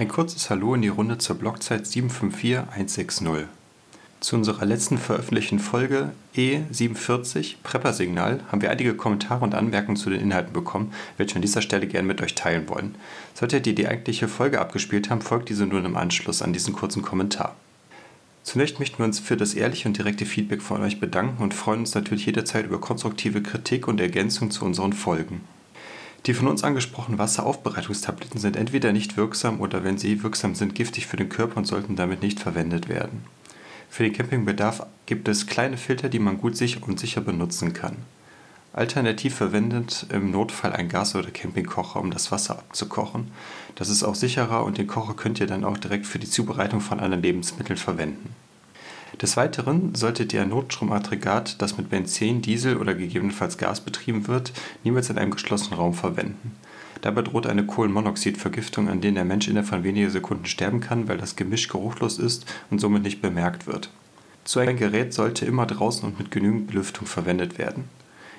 Ein kurzes Hallo in die Runde zur Blockzeit 754160. Zu unserer letzten veröffentlichten Folge E47 Prepper-Signal haben wir einige Kommentare und Anmerkungen zu den Inhalten bekommen, welche wir an dieser Stelle gerne mit euch teilen wollen. Solltet ihr die eigentliche Folge abgespielt haben, folgt diese nun im Anschluss an diesen kurzen Kommentar. Zunächst möchten wir uns für das ehrliche und direkte Feedback von euch bedanken und freuen uns natürlich jederzeit über konstruktive Kritik und Ergänzung zu unseren Folgen. Die von uns angesprochenen Wasseraufbereitungstabletten sind entweder nicht wirksam oder wenn sie wirksam sind, giftig für den Körper und sollten damit nicht verwendet werden. Für den Campingbedarf gibt es kleine Filter, die man gut sich und sicher benutzen kann. Alternativ verwendet im Notfall ein Gas- oder Campingkocher, um das Wasser abzukochen. Das ist auch sicherer und den Kocher könnt ihr dann auch direkt für die Zubereitung von anderen Lebensmitteln verwenden. Des Weiteren solltet ihr ein Notstromaggregat, das mit Benzin, Diesel oder gegebenenfalls Gas betrieben wird, niemals in einem geschlossenen Raum verwenden. Dabei droht eine Kohlenmonoxidvergiftung, an der der Mensch innerhalb von wenigen Sekunden sterben kann, weil das Gemisch geruchlos ist und somit nicht bemerkt wird. So ein Gerät sollte immer draußen und mit genügend Belüftung verwendet werden.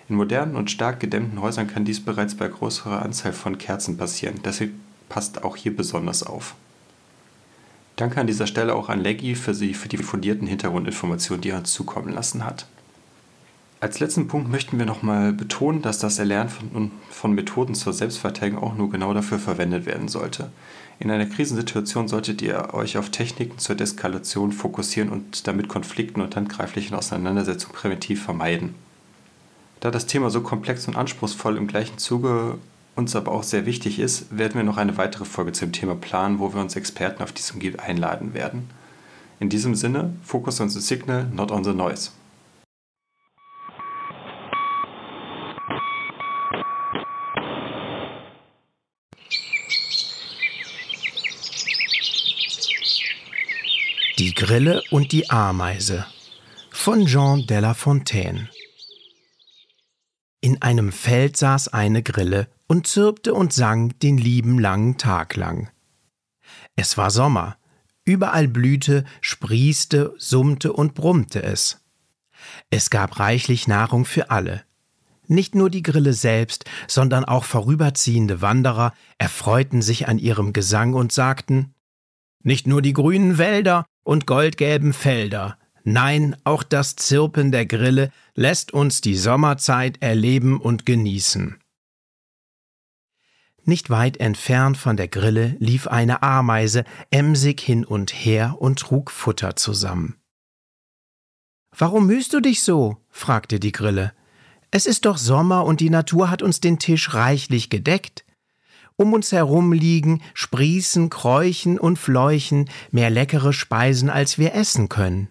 In modernen und stark gedämmten Häusern kann dies bereits bei größerer Anzahl von Kerzen passieren, deshalb passt auch hier besonders auf. Danke an dieser Stelle auch an Leggy für, sie, für die fundierten Hintergrundinformationen, die er uns zukommen lassen hat. Als letzten Punkt möchten wir nochmal betonen, dass das Erlernen von, von, Methoden zur Selbstverteidigung auch nur genau dafür verwendet werden sollte. In einer Krisensituation solltet ihr euch auf Techniken zur Deskalation fokussieren und damit Konflikten und handgreiflichen Auseinandersetzungen präventiv vermeiden. Da das Thema so komplex und anspruchsvoll im gleichen Zuge uns aber auch sehr wichtig ist, werden wir noch eine weitere Folge zum Thema planen, wo wir uns Experten auf diesem Gebiet einladen werden. In diesem Sinne, focus on the signal, not on the noise. Die Grille und die Ameise von Jean de La Fontaine. In einem Feld saß eine Grille und zirpte und sang den lieben langen Tag lang. Es war Sommer, überall blühte, sprießte, summte und brummte es. Es gab reichlich Nahrung für alle. Nicht nur die Grille selbst, sondern auch vorüberziehende Wanderer erfreuten sich an ihrem Gesang und sagten Nicht nur die grünen Wälder und goldgelben Felder. Nein, auch das Zirpen der Grille lässt uns die Sommerzeit erleben und genießen. Nicht weit entfernt von der Grille lief eine Ameise emsig hin und her und trug Futter zusammen. Warum mühst du dich so? fragte die Grille. Es ist doch Sommer und die Natur hat uns den Tisch reichlich gedeckt. Um uns herum liegen, sprießen, kräuchen und fleuchen mehr leckere Speisen, als wir essen können.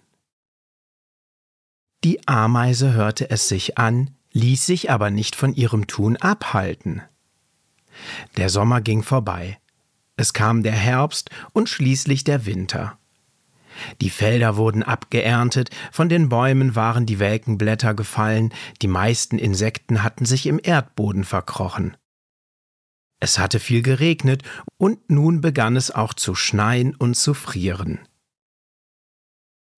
Die Ameise hörte es sich an, ließ sich aber nicht von ihrem Tun abhalten. Der Sommer ging vorbei. Es kam der Herbst und schließlich der Winter. Die Felder wurden abgeerntet, von den Bäumen waren die welken Blätter gefallen, die meisten Insekten hatten sich im Erdboden verkrochen. Es hatte viel geregnet, und nun begann es auch zu schneien und zu frieren.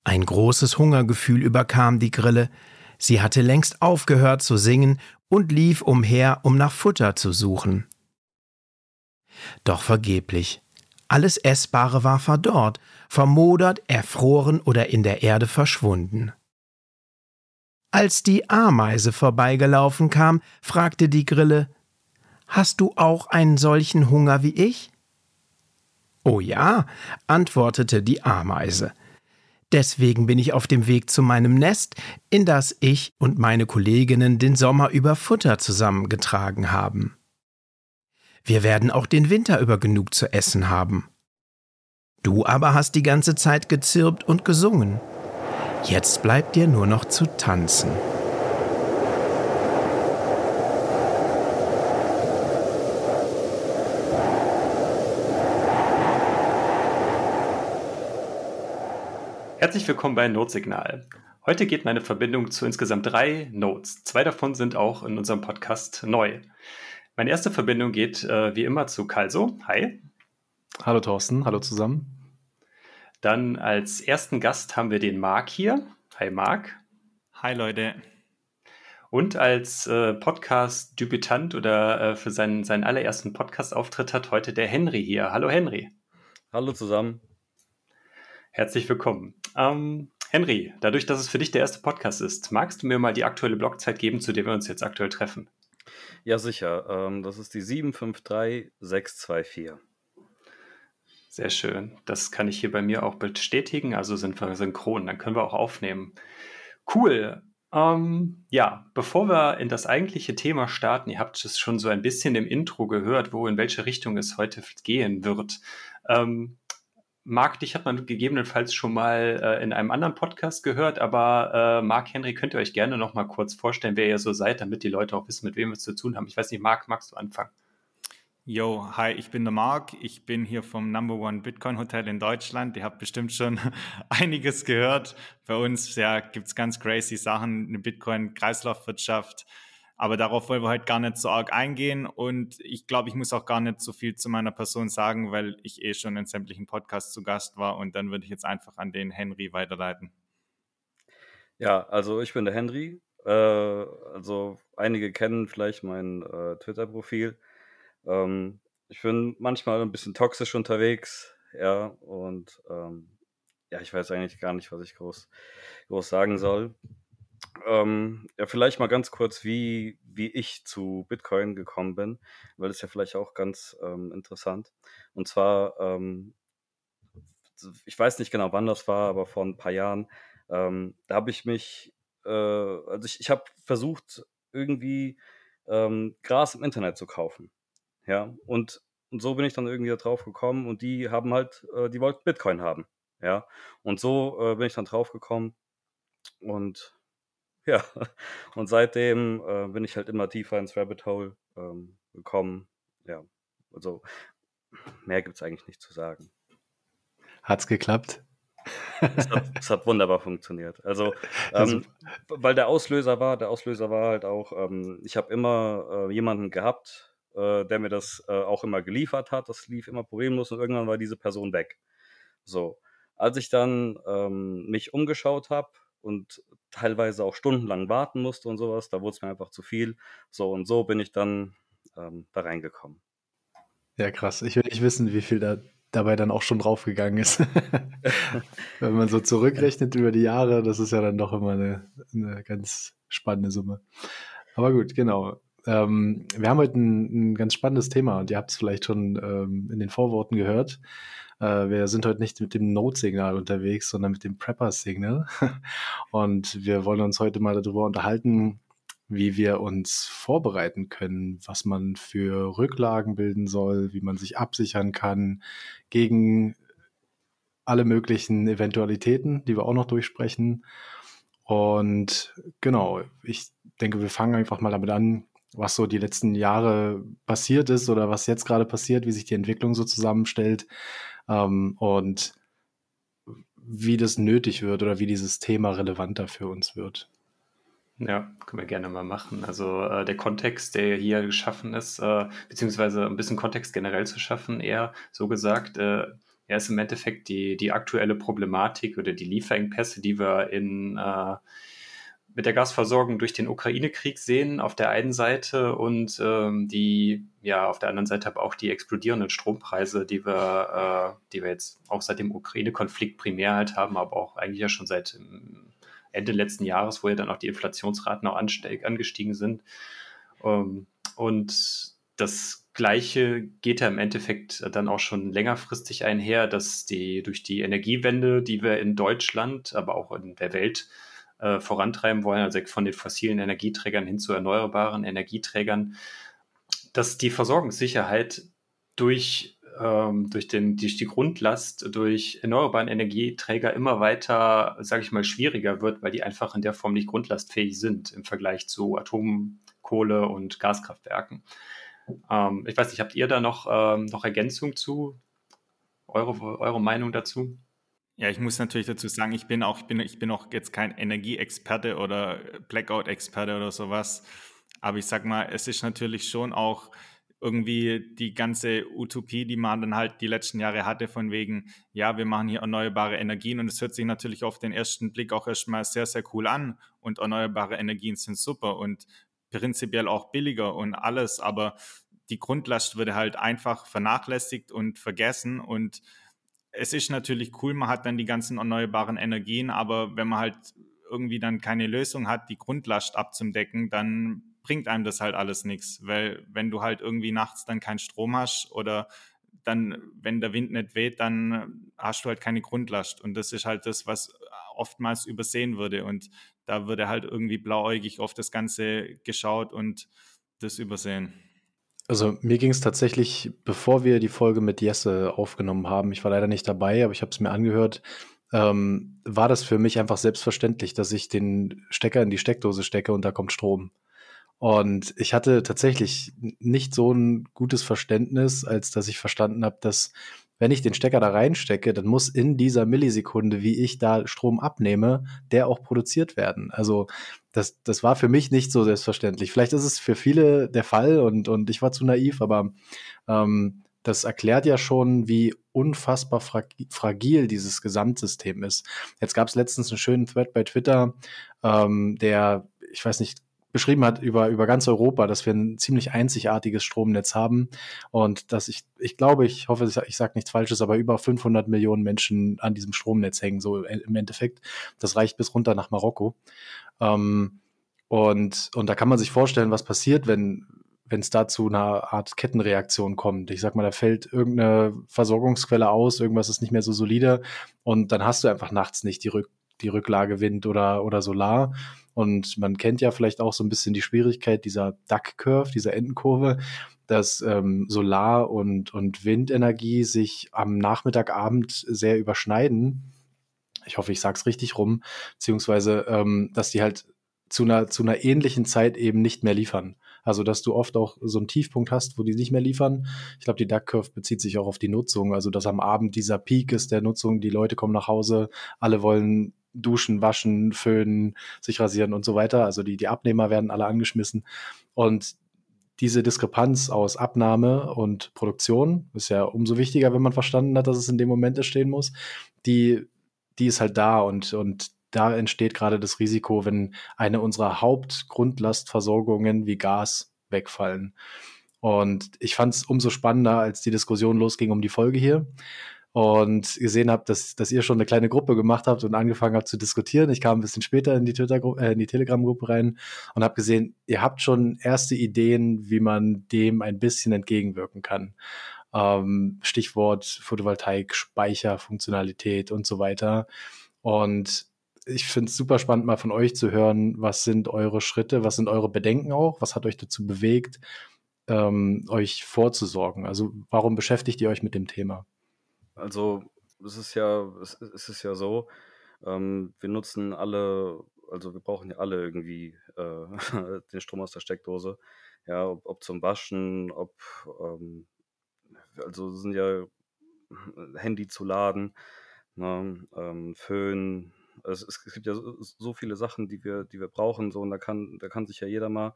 Ein großes Hungergefühl überkam die Grille, sie hatte längst aufgehört zu singen und lief umher, um nach Futter zu suchen. Doch vergeblich. Alles Essbare war verdorrt, vermodert, erfroren oder in der Erde verschwunden. Als die Ameise vorbeigelaufen kam, fragte die Grille Hast du auch einen solchen Hunger wie ich? Oh ja, antwortete die Ameise. Deswegen bin ich auf dem Weg zu meinem Nest, in das ich und meine Kolleginnen den Sommer über Futter zusammengetragen haben. Wir werden auch den Winter über genug zu essen haben. Du aber hast die ganze Zeit gezirpt und gesungen. Jetzt bleibt dir nur noch zu tanzen. Herzlich willkommen bei Notsignal. Heute geht meine Verbindung zu insgesamt drei Notes. Zwei davon sind auch in unserem Podcast neu. Meine erste Verbindung geht äh, wie immer zu Kalso. Hi. Hallo Thorsten, hallo zusammen. Dann als ersten Gast haben wir den Marc hier. Hi Marc. Hi Leute. Und als äh, Podcast-Debütant oder äh, für seinen, seinen allerersten Podcast-Auftritt hat heute der Henry hier. Hallo Henry. Hallo zusammen. Herzlich willkommen. Ähm, Henry, dadurch, dass es für dich der erste Podcast ist, magst du mir mal die aktuelle Blockzeit geben, zu der wir uns jetzt aktuell treffen? Ja, sicher. Ähm, das ist die 753624. Sehr schön. Das kann ich hier bei mir auch bestätigen. Also sind wir synchron. Dann können wir auch aufnehmen. Cool. Ähm, ja, bevor wir in das eigentliche Thema starten, ihr habt es schon so ein bisschen im Intro gehört, wo in welche Richtung es heute gehen wird. Ähm, Marc, dich hat man gegebenenfalls schon mal äh, in einem anderen Podcast gehört, aber äh, Marc, Henry, könnt ihr euch gerne noch mal kurz vorstellen, wer ihr so seid, damit die Leute auch wissen, mit wem wir es zu tun haben. Ich weiß nicht, Marc, magst du anfangen? Yo, hi, ich bin der Marc. Ich bin hier vom Number One Bitcoin Hotel in Deutschland. Ihr habt bestimmt schon einiges gehört. Bei uns ja, gibt's ganz crazy Sachen, eine Bitcoin-Kreislaufwirtschaft. Aber darauf wollen wir heute gar nicht so arg eingehen. Und ich glaube, ich muss auch gar nicht so viel zu meiner Person sagen, weil ich eh schon in sämtlichen Podcasts zu Gast war. Und dann würde ich jetzt einfach an den Henry weiterleiten. Ja, also ich bin der Henry. Äh, also einige kennen vielleicht mein äh, Twitter-Profil. Ähm, ich bin manchmal ein bisschen toxisch unterwegs, ja, und ähm, ja, ich weiß eigentlich gar nicht, was ich groß, groß sagen soll. Ähm, ja, vielleicht mal ganz kurz, wie, wie ich zu Bitcoin gekommen bin, weil das ist ja vielleicht auch ganz ähm, interessant. Und zwar, ähm, ich weiß nicht genau, wann das war, aber vor ein paar Jahren, ähm, da habe ich mich, äh, also ich, ich habe versucht, irgendwie ähm, Gras im Internet zu kaufen. Ja, und, und so bin ich dann irgendwie da drauf gekommen und die haben halt, äh, die wollten Bitcoin haben. Ja, und so äh, bin ich dann drauf gekommen und ja, und seitdem äh, bin ich halt immer tiefer ins Rabbit Hole ähm, gekommen. Ja, also mehr gibt es eigentlich nicht zu sagen. Hat's geklappt? Es hat, es hat, wunderbar funktioniert. Also, ähm, weil der Auslöser war, der Auslöser war halt auch, ähm, ich habe immer äh, jemanden gehabt, äh, der mir das äh, auch immer geliefert hat. Das lief immer problemlos und irgendwann war diese Person weg. So, als ich dann ähm, mich umgeschaut habe und teilweise auch stundenlang warten musste und sowas, da wurde es mir einfach zu viel. So und so bin ich dann ähm, da reingekommen. Ja, krass. Ich will nicht wissen, wie viel da dabei dann auch schon draufgegangen ist. Wenn man so zurückrechnet über die Jahre, das ist ja dann doch immer eine, eine ganz spannende Summe. Aber gut, genau. Ähm, wir haben heute ein, ein, ganz spannendes Thema und ihr habt es vielleicht schon ähm, in den Vorworten gehört. Äh, wir sind heute nicht mit dem Note-Signal unterwegs, sondern mit dem Prepper-Signal. und wir wollen uns heute mal darüber unterhalten, wie wir uns vorbereiten können, was man für Rücklagen bilden soll, wie man sich absichern kann gegen alle möglichen Eventualitäten, die wir auch noch durchsprechen. Und genau, ich denke, wir fangen einfach mal damit an, was so die letzten Jahre passiert ist oder was jetzt gerade passiert, wie sich die Entwicklung so zusammenstellt ähm, und wie das nötig wird oder wie dieses Thema relevanter für uns wird. Ja, können wir gerne mal machen. Also äh, der Kontext, der hier geschaffen ist, äh, beziehungsweise ein bisschen Kontext generell zu schaffen, eher so gesagt, äh, er ist im Endeffekt die, die aktuelle Problematik oder die Lieferengpässe, die wir in äh, mit der Gasversorgung durch den Ukraine-Krieg sehen auf der einen Seite und ähm, die, ja, auf der anderen Seite aber auch die explodierenden Strompreise, die wir, äh, die wir jetzt auch seit dem Ukraine-Konflikt primär halt haben, aber auch eigentlich ja schon seit ähm, Ende letzten Jahres, wo ja dann auch die Inflationsraten auch angestiegen sind. Ähm, und das Gleiche geht ja im Endeffekt dann auch schon längerfristig einher, dass die durch die Energiewende, die wir in Deutschland, aber auch in der Welt äh, vorantreiben wollen, also von den fossilen Energieträgern hin zu erneuerbaren Energieträgern, dass die Versorgungssicherheit durch, ähm, durch, den, durch die Grundlast, durch erneuerbaren Energieträger immer weiter, sage ich mal, schwieriger wird, weil die einfach in der Form nicht grundlastfähig sind im Vergleich zu Atom, Kohle und Gaskraftwerken. Ähm, ich weiß nicht, habt ihr da noch, ähm, noch Ergänzung zu? Eure, eure Meinung dazu? Ja, ich muss natürlich dazu sagen, ich bin auch, ich bin, ich bin auch jetzt kein Energieexperte oder Blackout-Experte oder sowas. Aber ich sag mal, es ist natürlich schon auch irgendwie die ganze Utopie, die man dann halt die letzten Jahre hatte, von wegen, ja, wir machen hier erneuerbare Energien. Und es hört sich natürlich auf den ersten Blick auch erstmal sehr, sehr cool an. Und erneuerbare Energien sind super und prinzipiell auch billiger und alles, aber die Grundlast würde halt einfach vernachlässigt und vergessen. Und es ist natürlich cool, man hat dann die ganzen erneuerbaren Energien, aber wenn man halt irgendwie dann keine Lösung hat, die Grundlast abzudecken, dann bringt einem das halt alles nichts, weil wenn du halt irgendwie nachts dann keinen Strom hast oder dann, wenn der Wind nicht weht, dann hast du halt keine Grundlast. Und das ist halt das, was oftmals übersehen würde. Und da würde halt irgendwie blauäugig auf das Ganze geschaut und das übersehen. Also mir ging es tatsächlich, bevor wir die Folge mit Jesse aufgenommen haben, ich war leider nicht dabei, aber ich habe es mir angehört, ähm, war das für mich einfach selbstverständlich, dass ich den Stecker in die Steckdose stecke und da kommt Strom. Und ich hatte tatsächlich nicht so ein gutes Verständnis, als dass ich verstanden habe, dass wenn ich den Stecker da reinstecke, dann muss in dieser Millisekunde, wie ich da Strom abnehme, der auch produziert werden. Also das, das war für mich nicht so selbstverständlich. Vielleicht ist es für viele der Fall und, und ich war zu naiv, aber ähm, das erklärt ja schon, wie unfassbar fragil dieses Gesamtsystem ist. Jetzt gab es letztens einen schönen Thread bei Twitter, ähm, der, ich weiß nicht, beschrieben hat über, über ganz Europa, dass wir ein ziemlich einzigartiges Stromnetz haben und dass ich, ich glaube, ich hoffe, ich, sage nichts Falsches, aber über 500 Millionen Menschen an diesem Stromnetz hängen, so im Endeffekt. Das reicht bis runter nach Marokko. Ähm, und, und da kann man sich vorstellen, was passiert, wenn, wenn es da zu einer Art Kettenreaktion kommt. Ich sag mal, da fällt irgendeine Versorgungsquelle aus, irgendwas ist nicht mehr so solide und dann hast du einfach nachts nicht die, Rück die Rücklage Wind oder, oder Solar und man kennt ja vielleicht auch so ein bisschen die Schwierigkeit dieser Duck Curve, dieser Endenkurve, dass ähm, Solar- und, und Windenergie sich am Nachmittagabend sehr überschneiden. Ich hoffe, ich sage es richtig rum, beziehungsweise, ähm, dass die halt zu einer, zu einer ähnlichen Zeit eben nicht mehr liefern. Also, dass du oft auch so einen Tiefpunkt hast, wo die nicht mehr liefern. Ich glaube, die Duck Curve bezieht sich auch auf die Nutzung. Also, dass am Abend dieser Peak ist der Nutzung, die Leute kommen nach Hause, alle wollen duschen, waschen, föhnen, sich rasieren und so weiter. Also die, die Abnehmer werden alle angeschmissen. Und diese Diskrepanz aus Abnahme und Produktion ist ja umso wichtiger, wenn man verstanden hat, dass es in dem Moment entstehen muss. Die, die ist halt da und, und da entsteht gerade das Risiko, wenn eine unserer Hauptgrundlastversorgungen wie Gas wegfallen. Und ich fand es umso spannender, als die Diskussion losging um die Folge hier, und gesehen habe, dass, dass ihr schon eine kleine Gruppe gemacht habt und angefangen habt zu diskutieren. Ich kam ein bisschen später in die, Twitter äh, in die Telegram-Gruppe rein und habe gesehen, ihr habt schon erste Ideen, wie man dem ein bisschen entgegenwirken kann. Ähm, Stichwort Photovoltaik, Speicherfunktionalität und so weiter. Und ich finde es super spannend, mal von euch zu hören, was sind eure Schritte, was sind eure Bedenken auch, was hat euch dazu bewegt, ähm, euch vorzusorgen? Also warum beschäftigt ihr euch mit dem Thema? Also, es ist ja es ist ja so, ähm, wir nutzen alle also, wir brauchen ja alle irgendwie, äh, den Strom aus der Steckdose. Ja, ob ob zum Waschen, ob, ähm also, sind ja Handy zu laden, ne, ähm, Föhn. Es es gibt ja so so viele Sachen, die wir die wir brauchen so und da kann da kann sich ja jeder mal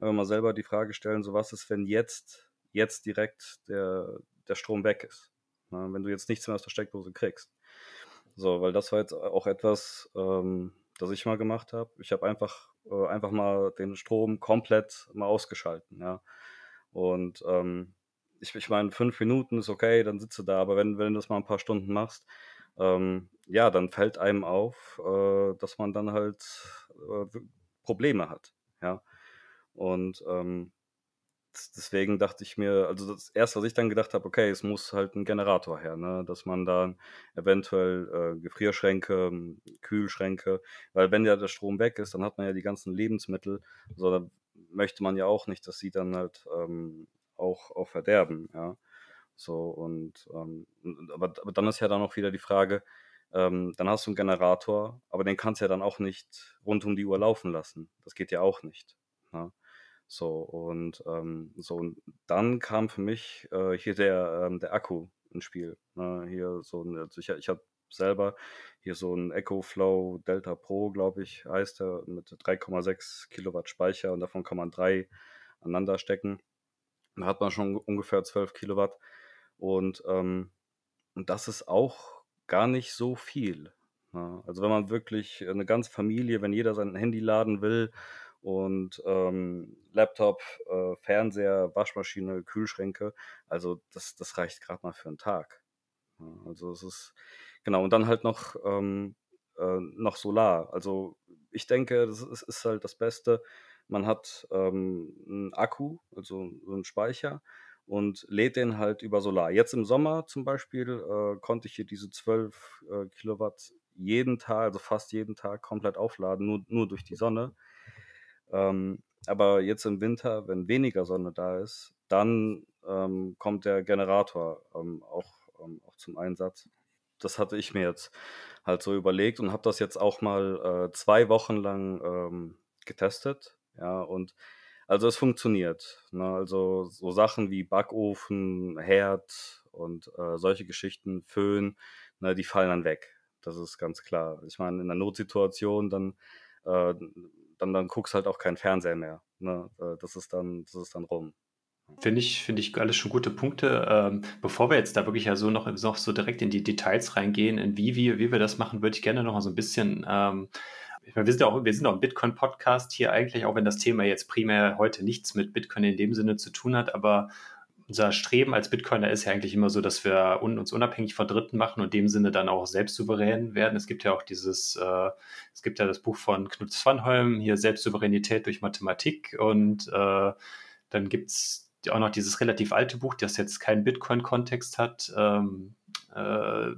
äh, mal selber die Frage stellen, so: „Was ist, wenn jetzt jetzt direkt der der Strom weg ist?“ Ne, wenn du jetzt nichts mehr aus der Steckdose kriegst. So, weil das war jetzt auch etwas, ähm, das ich mal gemacht habe. Ich habe einfach, äh, einfach mal den Strom komplett mal ausgeschalten, ja. Und ähm, ich, ich meine, fünf Minuten ist okay, dann sitze da, aber wenn, wenn du das mal ein paar Stunden machst, ähm, ja, dann fällt einem auf, äh, dass man dann halt äh, Probleme hat, ja. Und ähm, deswegen dachte ich mir, also das erste, was ich dann gedacht habe, okay, es muss halt ein Generator her, ne? dass man dann eventuell äh, Gefrierschränke, Kühlschränke, weil wenn ja der Strom weg ist, dann hat man ja die ganzen Lebensmittel, so da möchte man ja auch nicht, dass sie dann halt ähm, auch, auch verderben, ja. So und ähm, aber, aber dann ist ja dann auch wieder die Frage, ähm, dann hast du einen Generator, aber den kannst du ja dann auch nicht rund um die Uhr laufen lassen. Das geht ja auch nicht. Ne? So, und ähm, so, und dann kam für mich äh, hier der, ähm, der Akku ins Spiel. Ne? Hier so ein, also ich, ich habe selber hier so ein EcoFlow Delta Pro, glaube ich, heißt der, mit 3,6 Kilowatt Speicher und davon kann man drei aneinander stecken. Da hat man schon ungefähr 12 Kilowatt. Und, ähm, und das ist auch gar nicht so viel. Ne? Also wenn man wirklich eine ganze Familie, wenn jeder sein Handy laden will und ähm, Laptop, äh, Fernseher, Waschmaschine, Kühlschränke. Also das, das reicht gerade mal für einen Tag. Also es ist, genau, und dann halt noch, ähm, äh, noch Solar. Also ich denke, das ist, ist halt das Beste. Man hat ähm, einen Akku, also so einen Speicher und lädt den halt über Solar. Jetzt im Sommer zum Beispiel äh, konnte ich hier diese 12 äh, Kilowatt jeden Tag, also fast jeden Tag komplett aufladen, nur, nur durch die Sonne. Ähm, aber jetzt im Winter, wenn weniger Sonne da ist, dann ähm, kommt der Generator ähm, auch, ähm, auch zum Einsatz. Das hatte ich mir jetzt halt so überlegt und habe das jetzt auch mal äh, zwei Wochen lang ähm, getestet. Ja, und also es funktioniert. Ne? Also so Sachen wie Backofen, Herd und äh, solche Geschichten, Föhn, ne, die fallen dann weg. Das ist ganz klar. Ich meine, in einer Notsituation, dann, äh, dann, dann guckst halt auch kein Fernseher mehr. Ne? Das, ist dann, das ist dann rum. Finde ich, finde ich alles schon gute Punkte. Ähm, bevor wir jetzt da wirklich ja so noch, noch so direkt in die Details reingehen, in wie, wie, wie wir das machen, würde ich gerne noch mal so ein bisschen ähm, ich meine, wir sind auch, wir sind auch ein Bitcoin-Podcast hier eigentlich, auch wenn das Thema jetzt primär heute nichts mit Bitcoin in dem Sinne zu tun hat, aber unser Streben als Bitcoiner ist ja eigentlich immer so, dass wir uns unabhängig von Dritten machen und in dem Sinne dann auch selbstsouverän werden. Es gibt ja auch dieses, äh, es gibt ja das Buch von Knut Svanholm, hier Selbstsouveränität durch Mathematik und äh, dann gibt es auch noch dieses relativ alte Buch, das jetzt keinen Bitcoin-Kontext hat, ähm, äh,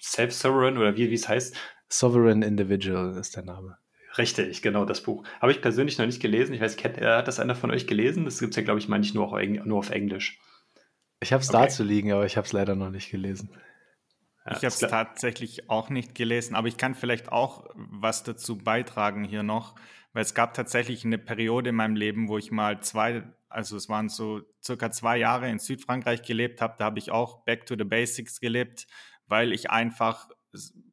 Self-Sovereign oder wie es heißt, Sovereign Individual ist der Name. Richtig, genau, das Buch. Habe ich persönlich noch nicht gelesen. Ich weiß, hat das einer von euch gelesen? Das gibt es ja, glaube ich, mal nicht nur, nur auf Englisch. Ich habe es okay. da zu liegen, aber ich habe es leider noch nicht gelesen. Ja, ich habe es tatsächlich auch nicht gelesen, aber ich kann vielleicht auch was dazu beitragen hier noch, weil es gab tatsächlich eine Periode in meinem Leben, wo ich mal zwei, also es waren so circa zwei Jahre in Südfrankreich gelebt habe. Da habe ich auch Back to the Basics gelebt, weil ich einfach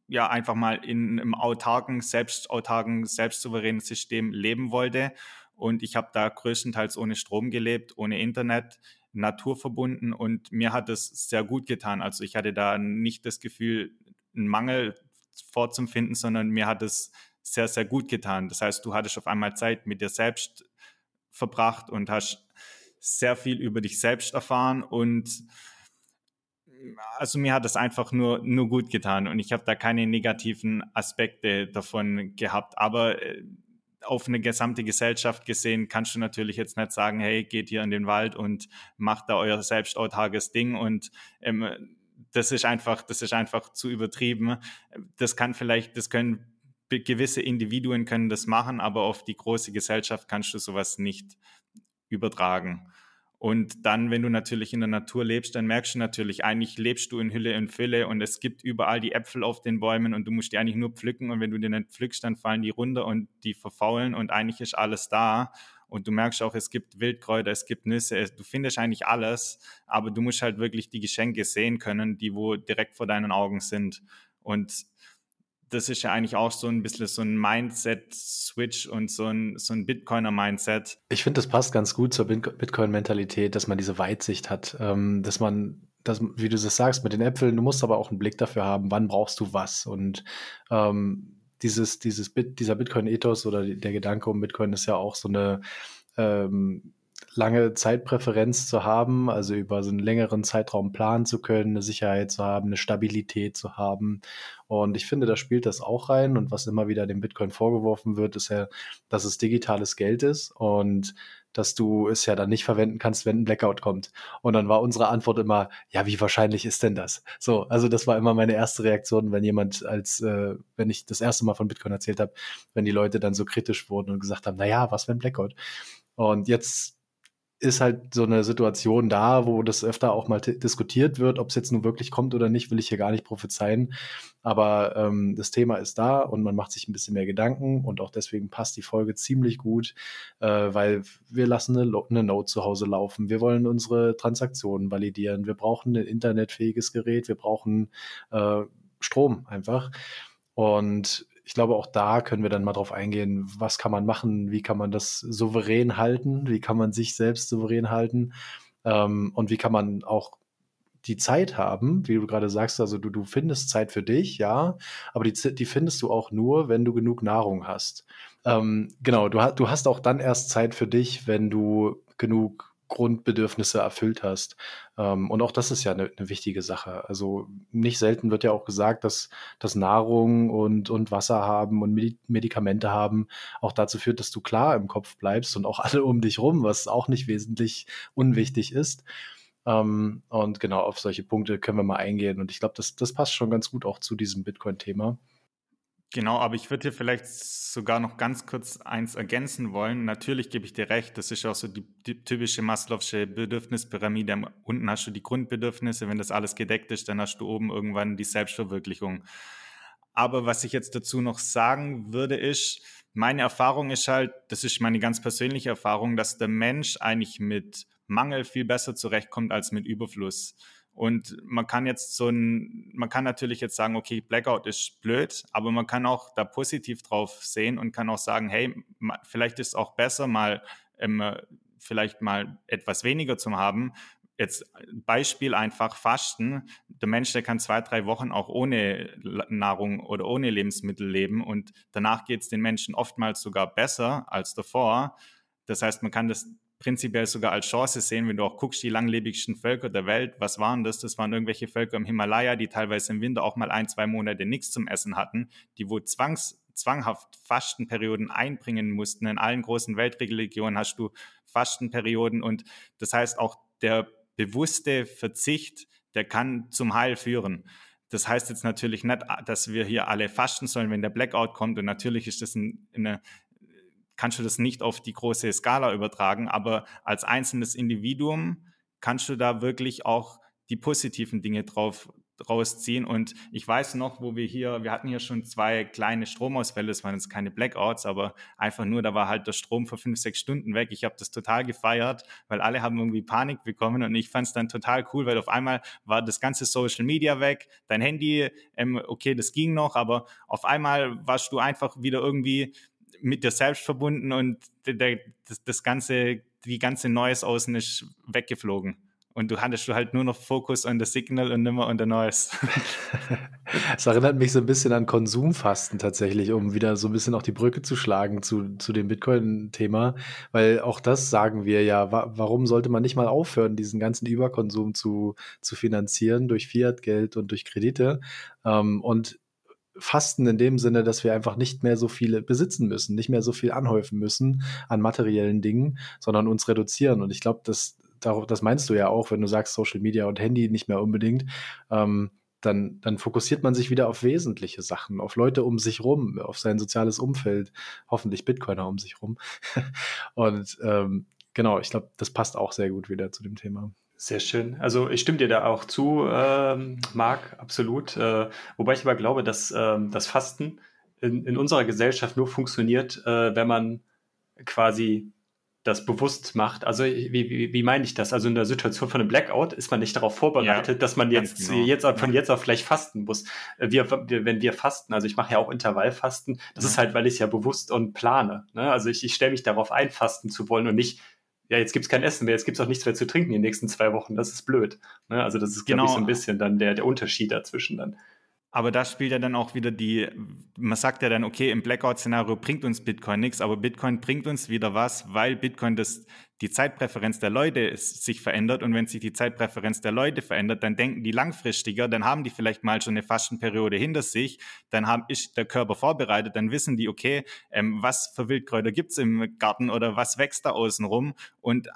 ja einfach mal in einem autarken, selbstautarken, selbstsouveränen System leben wollte. Und ich habe da größtenteils ohne Strom gelebt, ohne Internet, naturverbunden und mir hat es sehr gut getan. Also ich hatte da nicht das Gefühl, einen Mangel vorzufinden, sondern mir hat es sehr, sehr gut getan. Das heißt, du hattest auf einmal Zeit mit dir selbst verbracht und hast sehr viel über dich selbst erfahren und also mir hat das einfach nur, nur gut getan und ich habe da keine negativen Aspekte davon gehabt. Aber äh, auf eine gesamte Gesellschaft gesehen kannst du natürlich jetzt nicht sagen, hey, geht hier in den Wald und macht da euer selbstautarkes Ding und ähm, das ist einfach, das ist einfach zu übertrieben. Das kann vielleicht, das können gewisse Individuen können das machen, aber auf die große Gesellschaft kannst du sowas nicht übertragen. Und dann, wenn du natürlich in der Natur lebst, dann merkst du natürlich, eigentlich lebst du in Hülle und Fülle und es gibt überall die Äpfel auf den Bäumen und du musst die eigentlich nur pflücken und wenn du die nicht pflückst, dann fallen die runter und die verfaulen und eigentlich ist alles da. Und du merkst auch, es gibt Wildkräuter, es gibt Nüsse, du findest eigentlich alles, aber du musst halt wirklich die Geschenke sehen können, die wo direkt vor deinen Augen sind. Und das ist ja eigentlich auch so ein bisschen so ein Mindset-Switch und so ein, so ein Bitcoiner-Mindset. Ich finde, das passt ganz gut zur Bitcoin-Mentalität, dass man diese Weitsicht hat, ähm, dass man, dass, wie du das sagst, mit den Äpfeln, du musst aber auch einen Blick dafür haben, wann brauchst du was und ähm, dieses, dieses Bit, dieser Bitcoin-Ethos oder der Gedanke um Bitcoin ist ja auch so eine ähm, lange Zeitpräferenz zu haben, also über so einen längeren Zeitraum planen zu können, eine Sicherheit zu haben, eine Stabilität zu haben. Und ich finde, da spielt das auch rein. Und was immer wieder dem Bitcoin vorgeworfen wird, ist ja, dass es digitales Geld ist und dass du es ja dann nicht verwenden kannst, wenn ein Blackout kommt. Und dann war unsere Antwort immer, ja, wie wahrscheinlich ist denn das? So, also das war immer meine erste Reaktion, wenn jemand als, äh, wenn ich das erste Mal von Bitcoin erzählt habe, wenn die Leute dann so kritisch wurden und gesagt haben, na ja, was wenn Blackout? Und jetzt ist halt so eine Situation da, wo das öfter auch mal diskutiert wird, ob es jetzt nun wirklich kommt oder nicht, will ich hier gar nicht prophezeien. Aber ähm, das Thema ist da und man macht sich ein bisschen mehr Gedanken und auch deswegen passt die Folge ziemlich gut, äh, weil wir lassen eine, eine Node zu Hause laufen. Wir wollen unsere Transaktionen validieren. Wir brauchen ein internetfähiges Gerät. Wir brauchen äh, Strom einfach. Und ich glaube, auch da können wir dann mal drauf eingehen, was kann man machen, wie kann man das souverän halten, wie kann man sich selbst souverän halten ähm, und wie kann man auch die Zeit haben, wie du gerade sagst, also du, du findest Zeit für dich, ja, aber die, die findest du auch nur, wenn du genug Nahrung hast. Ähm, genau, du, du hast auch dann erst Zeit für dich, wenn du genug Grundbedürfnisse erfüllt hast. Ähm, und auch das ist ja eine, eine, wichtige Sache. Also nicht selten wird ja auch gesagt, dass, dass Nahrung und, und Wasser haben und Medikamente haben auch dazu führt, dass du klar im Kopf bleibst und auch alle um dich rum, was auch nicht wesentlich unwichtig ist. Ähm, und genau auf solche Punkte können wir mal eingehen. Und ich glaube, das, das passt schon ganz gut auch zu diesem Bitcoin-Thema. Genau, aber ich würde hier vielleicht sogar noch ganz kurz eins ergänzen wollen. Natürlich gebe ich dir recht, das ist auch so die, die typische Maslow'sche Bedürfnispyramide. Unten hast du die Grundbedürfnisse, wenn das alles gedeckt ist, dann hast du oben irgendwann die Selbstverwirklichung. Aber was ich jetzt dazu noch sagen würde, ist, meine Erfahrung ist halt, das ist meine ganz persönliche Erfahrung, dass der Mensch eigentlich mit Mangel viel besser zurechtkommt als mit Überfluss. Und man kann jetzt so ein, man kann natürlich jetzt sagen, okay, Blackout ist blöd, aber man kann auch da positiv drauf sehen und kann auch sagen, hey, vielleicht ist es auch besser, mal ähm, vielleicht mal etwas weniger zu haben. Jetzt Beispiel einfach Fasten. Der Mensch, der kann zwei, drei Wochen auch ohne Nahrung oder ohne Lebensmittel leben und danach geht es den Menschen oftmals sogar besser als davor. Das heißt, man kann das prinzipiell sogar als Chance sehen, wenn du auch guckst, die langlebigsten Völker der Welt, was waren das? Das waren irgendwelche Völker im Himalaya, die teilweise im Winter auch mal ein, zwei Monate nichts zum Essen hatten, die wo zwangs, zwanghaft Fastenperioden einbringen mussten. In allen großen Weltreligionen hast du Fastenperioden und das heißt auch der bewusste Verzicht, der kann zum Heil führen. Das heißt jetzt natürlich nicht, dass wir hier alle fasten sollen, wenn der Blackout kommt. Und natürlich ist das eine kannst du das nicht auf die große Skala übertragen, aber als einzelnes Individuum kannst du da wirklich auch die positiven Dinge drauf rausziehen. Und ich weiß noch, wo wir hier, wir hatten hier schon zwei kleine Stromausfälle, das waren jetzt keine Blackouts, aber einfach nur, da war halt der Strom für fünf, sechs Stunden weg. Ich habe das total gefeiert, weil alle haben irgendwie Panik bekommen und ich fand es dann total cool, weil auf einmal war das ganze Social Media weg, dein Handy, ähm, okay, das ging noch, aber auf einmal warst du einfach wieder irgendwie mit dir selbst verbunden und der, das, das ganze, die ganze Neues außen ist weggeflogen. Und du hattest du halt nur noch Fokus an das Signal und nimmer an der Noise. Es erinnert mich so ein bisschen an Konsumfasten tatsächlich, um wieder so ein bisschen auch die Brücke zu schlagen zu, zu dem Bitcoin-Thema. Weil auch das sagen wir ja, wa warum sollte man nicht mal aufhören, diesen ganzen Überkonsum zu, zu finanzieren durch Fiat-Geld und durch Kredite? Ähm, und Fasten in dem Sinne, dass wir einfach nicht mehr so viele besitzen müssen, nicht mehr so viel anhäufen müssen an materiellen Dingen, sondern uns reduzieren. Und ich glaube, das, das meinst du ja auch, wenn du sagst Social Media und Handy nicht mehr unbedingt. Ähm, dann, dann fokussiert man sich wieder auf wesentliche Sachen, auf Leute um sich rum, auf sein soziales Umfeld, hoffentlich Bitcoiner um sich rum. und ähm, genau, ich glaube, das passt auch sehr gut wieder zu dem Thema. Sehr schön. Also ich stimme dir da auch zu, ähm, Marc, absolut. Äh, wobei ich aber glaube, dass ähm, das Fasten in, in unserer Gesellschaft nur funktioniert, äh, wenn man quasi das bewusst macht. Also wie, wie, wie meine ich das? Also in der Situation von einem Blackout ist man nicht darauf vorbereitet, ja, dass man jetzt, genau. jetzt von jetzt auf gleich fasten muss. Äh, wir, wenn wir fasten, also ich mache ja auch Intervallfasten, das ja. ist halt, weil ich es ja bewusst und plane. Ne? Also ich, ich stelle mich darauf ein, fasten zu wollen und nicht ja, jetzt gibt's kein Essen mehr, jetzt gibt's auch nichts mehr zu trinken in den nächsten zwei Wochen. Das ist blöd. Ne? Also das ist, genau. glaube ich, so ein bisschen dann der, der Unterschied dazwischen dann. Aber da spielt ja dann auch wieder die, man sagt ja dann, okay, im Blackout-Szenario bringt uns Bitcoin nichts, aber Bitcoin bringt uns wieder was, weil Bitcoin das, die Zeitpräferenz der Leute ist, sich verändert. Und wenn sich die Zeitpräferenz der Leute verändert, dann denken die langfristiger, dann haben die vielleicht mal schon eine Fastenperiode hinter sich, dann haben, ist der Körper vorbereitet, dann wissen die, okay, ähm, was für Wildkräuter gibt's im Garten oder was wächst da außen rum und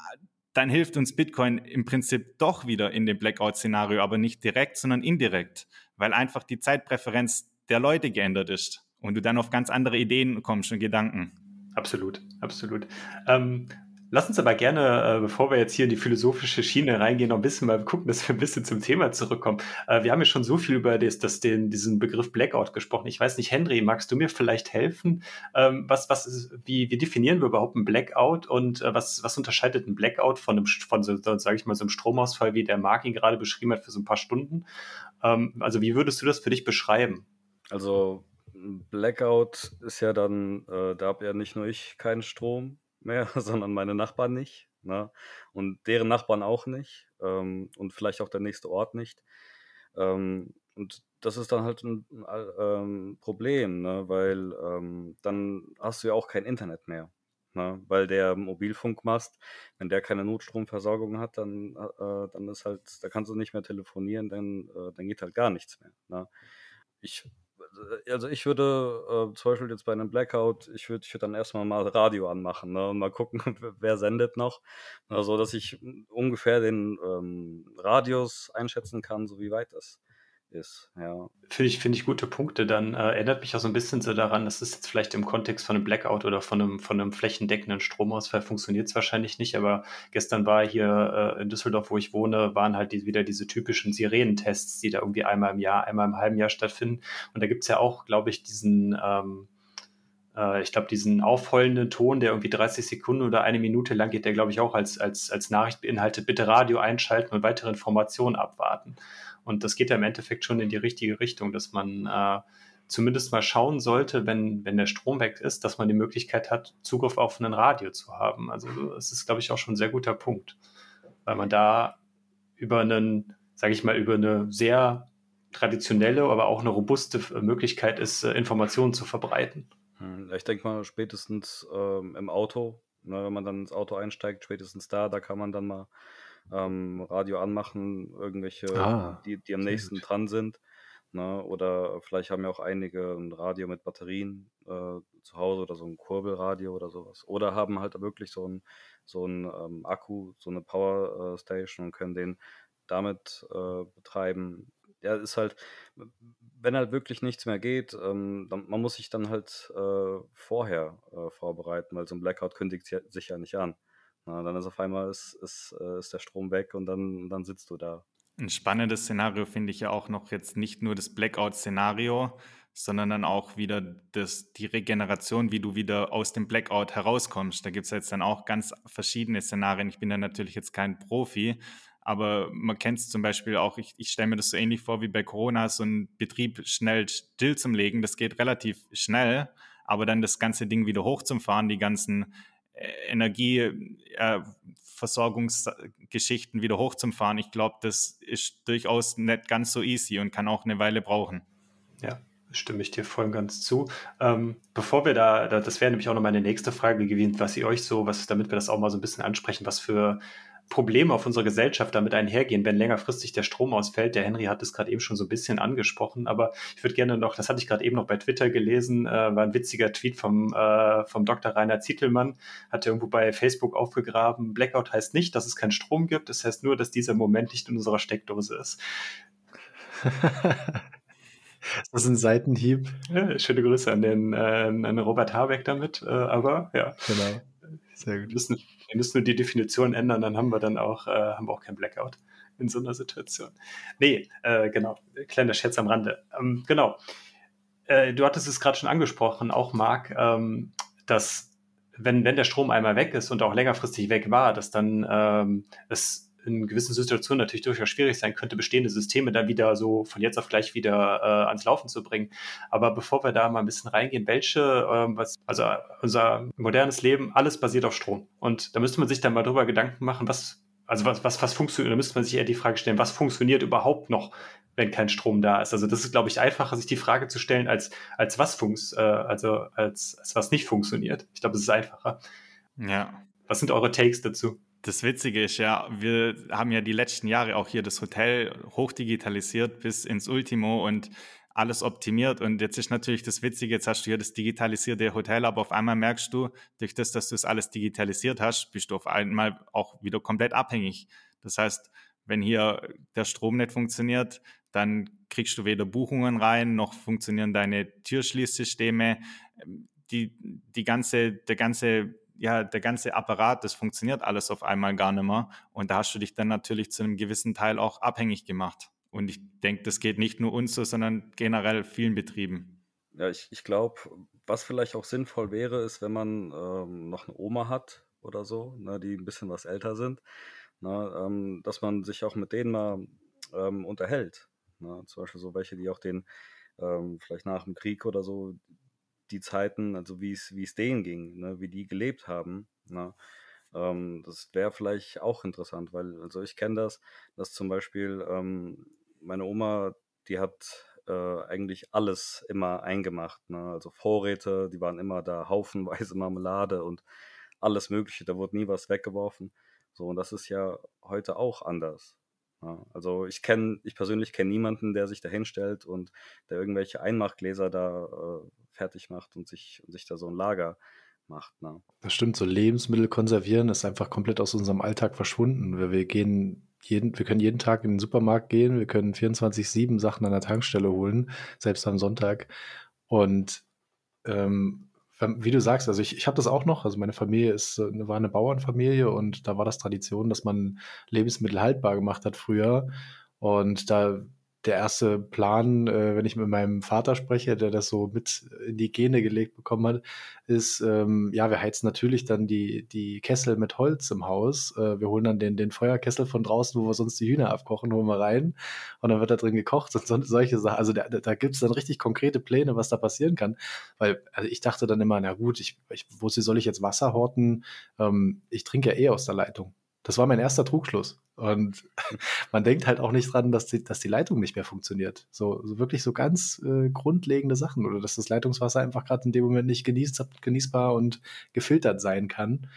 dann hilft uns Bitcoin im Prinzip doch wieder in dem Blackout-Szenario, aber nicht direkt, sondern indirekt weil einfach die Zeitpräferenz der Leute geändert ist und du dann auf ganz andere Ideen kommst und Gedanken. Absolut, absolut. Ähm, Lass uns aber gerne, äh, bevor wir jetzt hier in die philosophische Schiene reingehen, noch ein bisschen mal gucken, dass wir ein bisschen zum Thema zurückkommen. Äh, wir haben ja schon so viel über das, das, den, diesen Begriff Blackout gesprochen. Ich weiß nicht, Henry, magst du mir vielleicht helfen? Ähm, was, was ist, wie, wie definieren wir überhaupt ein Blackout und äh, was, was unterscheidet ein Blackout von einem, von so, sage ich mal, so einem Stromausfall, wie der Mark ihn gerade beschrieben hat, für so ein paar Stunden? Ähm, also wie würdest du das für dich beschreiben? Also Blackout ist ja dann, da habe ja nicht nur ich keinen Strom, mehr, sondern meine Nachbarn nicht. Ne? Und deren Nachbarn auch nicht. Ähm, und vielleicht auch der nächste Ort nicht. Ähm, und das ist dann halt ein, ein ähm, Problem, ne? weil ähm, dann hast du ja auch kein Internet mehr. Ne? Weil der Mobilfunkmast, wenn der keine Notstromversorgung hat, dann, äh, dann ist halt, da kannst du nicht mehr telefonieren, dann, äh, dann geht halt gar nichts mehr. Ne? Ich, also ich würde äh, zum Beispiel jetzt bei einem Blackout, ich würde ich würd dann erstmal mal Radio anmachen ne, und mal gucken, wer sendet noch. Also, dass ich ungefähr den ähm, Radius einschätzen kann, so wie weit das ist. Ja. Finde ich, finde ich gute Punkte. Dann äh, erinnert mich auch so ein bisschen so daran, dass es jetzt vielleicht im Kontext von einem Blackout oder von einem, von einem flächendeckenden Stromausfall funktioniert es wahrscheinlich nicht, aber gestern war hier äh, in Düsseldorf, wo ich wohne, waren halt die, wieder diese typischen Sirenentests, die da irgendwie einmal im Jahr, einmal im halben Jahr stattfinden. Und da gibt es ja auch, glaube ich, diesen ähm, äh, ich glaube, diesen aufheulenden Ton, der irgendwie 30 Sekunden oder eine Minute lang geht, der, glaube ich, auch als, als, als Nachricht beinhaltet, bitte Radio einschalten und weitere Informationen abwarten. Und das geht ja im Endeffekt schon in die richtige Richtung, dass man äh, zumindest mal schauen sollte, wenn, wenn der Strom weg ist, dass man die Möglichkeit hat, Zugriff auf ein Radio zu haben. Also das ist, glaube ich, auch schon ein sehr guter Punkt, weil man da über einen, sage ich mal, über eine sehr traditionelle, aber auch eine robuste Möglichkeit ist, äh, Informationen zu verbreiten. Hm, ich denke mal, spätestens ähm, im Auto, ne, wenn man dann ins Auto einsteigt, spätestens da, da kann man dann mal ähm, Radio anmachen, irgendwelche, ah, die, die am nächsten gut. dran sind. Ne? Oder vielleicht haben ja auch einige ein Radio mit Batterien äh, zu Hause oder so ein Kurbelradio oder sowas. Oder haben halt wirklich so ein, so ein ähm, Akku, so eine Power äh, Station und können den damit äh, betreiben. Ja, ist halt, wenn halt wirklich nichts mehr geht, ähm, dann, man muss sich dann halt äh, vorher äh, vorbereiten, weil so ein Blackout kündigt sich ja nicht an. Na, dann ist auf einmal ist, ist, äh, ist der Strom weg und dann, dann sitzt du da. Ein spannendes Szenario finde ich ja auch noch jetzt nicht nur das Blackout-Szenario, sondern dann auch wieder das, die Regeneration, wie du wieder aus dem Blackout herauskommst. Da gibt es jetzt dann auch ganz verschiedene Szenarien. Ich bin da natürlich jetzt kein Profi, aber man kennt es zum Beispiel auch, ich, ich stelle mir das so ähnlich vor wie bei Corona, so ein Betrieb schnell still zum Legen, das geht relativ schnell, aber dann das ganze Ding wieder hochzufahren, die ganzen Energieversorgungsgeschichten äh, wieder hochzufahren, ich glaube, das ist durchaus nicht ganz so easy und kann auch eine Weile brauchen. Ja, stimme ich dir voll und ganz zu. Ähm, bevor wir da, das wäre nämlich auch noch meine nächste Frage gewesen, was ihr euch so, was, damit wir das auch mal so ein bisschen ansprechen, was für Probleme auf unserer Gesellschaft damit einhergehen, wenn längerfristig der Strom ausfällt. Der Henry hat es gerade eben schon so ein bisschen angesprochen, aber ich würde gerne noch, das hatte ich gerade eben noch bei Twitter gelesen, äh, war ein witziger Tweet vom, äh, vom Dr. Rainer Zietelmann, hat irgendwo bei Facebook aufgegraben, Blackout heißt nicht, dass es keinen Strom gibt, es das heißt nur, dass dieser Moment nicht in unserer Steckdose ist. Das ist ein Seitenhieb. Ja, schöne Grüße an den äh, an Robert Habeck damit, äh, aber ja. Genau. Sehr gut. Wir müssen, wir müssen nur die Definition ändern, dann haben wir dann auch, äh, haben wir auch kein Blackout in so einer Situation. Nee, äh, genau, kleiner Scherz am Rande. Ähm, genau. Äh, du hattest es gerade schon angesprochen, auch Marc, ähm, dass wenn, wenn der Strom einmal weg ist und auch längerfristig weg war, dass dann ähm, es in gewissen Situationen natürlich durchaus schwierig sein könnte, bestehende Systeme dann wieder so von jetzt auf gleich wieder äh, ans Laufen zu bringen. Aber bevor wir da mal ein bisschen reingehen, welche, ähm, was, also unser modernes Leben, alles basiert auf Strom. Und da müsste man sich dann mal drüber Gedanken machen, was, also was, was, was funktioniert, da müsste man sich eher die Frage stellen, was funktioniert überhaupt noch, wenn kein Strom da ist. Also das ist, glaube ich, einfacher, sich die Frage zu stellen, als, als was funks, äh, also als, als was nicht funktioniert. Ich glaube, es ist einfacher. Ja. Was sind eure Takes dazu? Das Witzige ist ja, wir haben ja die letzten Jahre auch hier das Hotel hochdigitalisiert bis ins Ultimo und alles optimiert. Und jetzt ist natürlich das Witzige, jetzt hast du hier das digitalisierte Hotel, aber auf einmal merkst du, durch das, dass du es alles digitalisiert hast, bist du auf einmal auch wieder komplett abhängig. Das heißt, wenn hier der Strom nicht funktioniert, dann kriegst du weder Buchungen rein, noch funktionieren deine Türschließsysteme. Die, die ganze, der ganze ja, der ganze Apparat, das funktioniert alles auf einmal gar nicht mehr. Und da hast du dich dann natürlich zu einem gewissen Teil auch abhängig gemacht. Und ich denke, das geht nicht nur uns so, sondern generell vielen Betrieben. Ja, ich, ich glaube, was vielleicht auch sinnvoll wäre, ist, wenn man ähm, noch eine Oma hat oder so, ne, die ein bisschen was älter sind, ne, ähm, dass man sich auch mit denen mal ähm, unterhält. Ne? Zum Beispiel so welche, die auch den, ähm, vielleicht nach dem Krieg oder so, die Zeiten, also wie es, wie es denen ging, ne, wie die gelebt haben. Ne. Ähm, das wäre vielleicht auch interessant, weil, also ich kenne das, dass zum Beispiel ähm, meine Oma, die hat äh, eigentlich alles immer eingemacht. Ne? Also Vorräte, die waren immer da, haufenweise Marmelade und alles Mögliche, da wurde nie was weggeworfen. So, und das ist ja heute auch anders. Also ich kenne, ich persönlich kenne niemanden, der sich da hinstellt und der irgendwelche Einmachgläser da äh, fertig macht und sich, und sich da so ein Lager macht. Ne? Das stimmt, so Lebensmittel konservieren ist einfach komplett aus unserem Alltag verschwunden. Wir, wir gehen jeden, wir können jeden Tag in den Supermarkt gehen, wir können 24-7 Sachen an der Tankstelle holen, selbst am Sonntag. Und ähm, wie du sagst, also ich, ich habe das auch noch. Also meine Familie ist, war eine Bauernfamilie und da war das Tradition, dass man Lebensmittel haltbar gemacht hat früher. Und da der erste Plan, äh, wenn ich mit meinem Vater spreche, der das so mit in die Gene gelegt bekommen hat, ist, ähm, ja, wir heizen natürlich dann die, die Kessel mit Holz im Haus. Äh, wir holen dann den, den Feuerkessel von draußen, wo wir sonst die Hühner abkochen, holen wir rein und dann wird da drin gekocht und so, solche Sachen. Also da, da gibt es dann richtig konkrete Pläne, was da passieren kann. Weil also ich dachte dann immer, na gut, ich, ich, wo soll ich jetzt Wasser horten? Ähm, ich trinke ja eh aus der Leitung. Das war mein erster Trugschluss. Und man denkt halt auch nicht dran, dass die, dass die Leitung nicht mehr funktioniert. So, so wirklich so ganz äh, grundlegende Sachen oder dass das Leitungswasser einfach gerade in dem Moment nicht genieß, genießbar und gefiltert sein kann.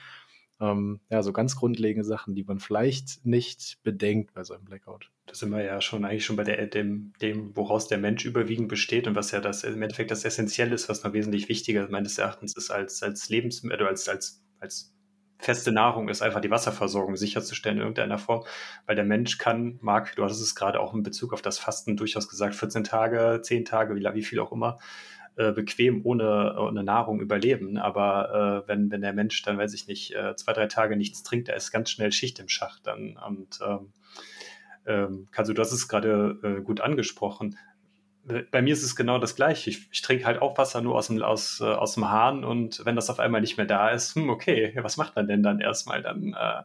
Ähm, ja, so ganz grundlegende Sachen, die man vielleicht nicht bedenkt bei so einem Blackout. Da sind wir ja schon eigentlich schon bei der, dem, dem, woraus der Mensch überwiegend besteht und was ja das im Endeffekt das Essentielle ist, was noch wesentlich wichtiger meines Erachtens ist als, als Lebensmittel, als, als, als feste Nahrung ist, einfach die Wasserversorgung sicherzustellen in irgendeiner Form, weil der Mensch kann, mag, du hattest es gerade auch in Bezug auf das Fasten durchaus gesagt, 14 Tage, 10 Tage, wie, wie viel auch immer, äh, bequem ohne, ohne Nahrung überleben. Aber äh, wenn, wenn der Mensch dann, weiß ich nicht, äh, zwei, drei Tage nichts trinkt, da ist ganz schnell Schicht im Schacht dann. Und ähm, ähm, Kazu, du hast es gerade äh, gut angesprochen bei mir ist es genau das Gleiche. Ich, ich trinke halt auch Wasser nur aus dem, aus, äh, aus dem Hahn und wenn das auf einmal nicht mehr da ist, hm, okay, was macht man denn dann erstmal dann? Äh,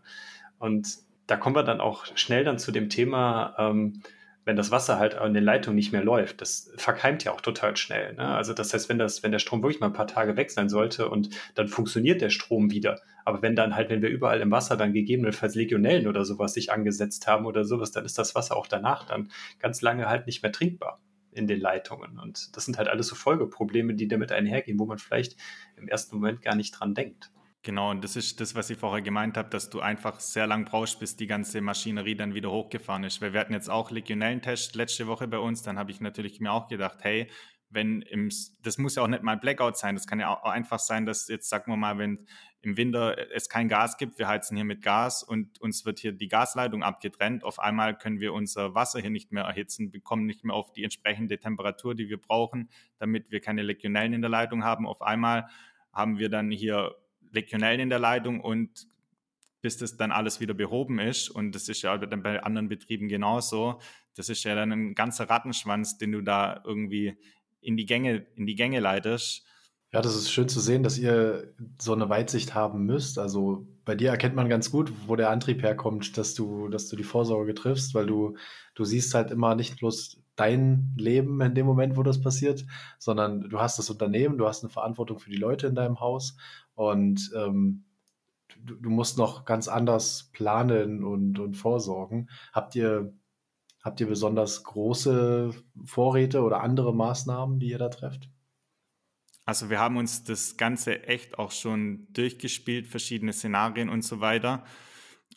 und da kommen wir dann auch schnell dann zu dem Thema, ähm, wenn das Wasser halt an den Leitungen nicht mehr läuft, das verkeimt ja auch total schnell. Ne? Also das heißt, wenn das, wenn der Strom wirklich mal ein paar Tage weg sein sollte und dann funktioniert der Strom wieder. Aber wenn dann halt, wenn wir überall im Wasser dann gegebenenfalls Legionellen oder sowas sich angesetzt haben oder sowas, dann ist das Wasser auch danach dann ganz lange halt nicht mehr trinkbar in den Leitungen. Und das sind halt alles so Folgeprobleme, die damit einhergehen, wo man vielleicht im ersten Moment gar nicht dran denkt. Genau, und das ist das, was ich vorher gemeint habe, dass du einfach sehr lang brauchst, bis die ganze Maschinerie dann wieder hochgefahren ist. Weil wir hatten jetzt auch Legionellentest letzte Woche bei uns, dann habe ich natürlich mir auch gedacht, hey, wenn im, das muss ja auch nicht mal Blackout sein, das kann ja auch einfach sein, dass jetzt, sagen wir mal, wenn im Winter es kein Gas gibt, wir heizen hier mit Gas und uns wird hier die Gasleitung abgetrennt. Auf einmal können wir unser Wasser hier nicht mehr erhitzen, bekommen nicht mehr auf die entsprechende Temperatur, die wir brauchen, damit wir keine Legionellen in der Leitung haben. Auf einmal haben wir dann hier Legionellen in der Leitung und bis das dann alles wieder behoben ist, und das ist ja dann bei anderen Betrieben genauso, das ist ja dann ein ganzer Rattenschwanz, den du da irgendwie in die Gänge, in die Gänge leitest. Ja, das ist schön zu sehen, dass ihr so eine Weitsicht haben müsst. Also bei dir erkennt man ganz gut, wo der Antrieb herkommt, dass du, dass du die Vorsorge triffst, weil du, du siehst halt immer nicht bloß dein Leben in dem Moment, wo das passiert, sondern du hast das Unternehmen, du hast eine Verantwortung für die Leute in deinem Haus und ähm, du, du musst noch ganz anders planen und, und vorsorgen. Habt ihr, habt ihr besonders große Vorräte oder andere Maßnahmen, die ihr da trefft? Also wir haben uns das Ganze echt auch schon durchgespielt, verschiedene Szenarien und so weiter.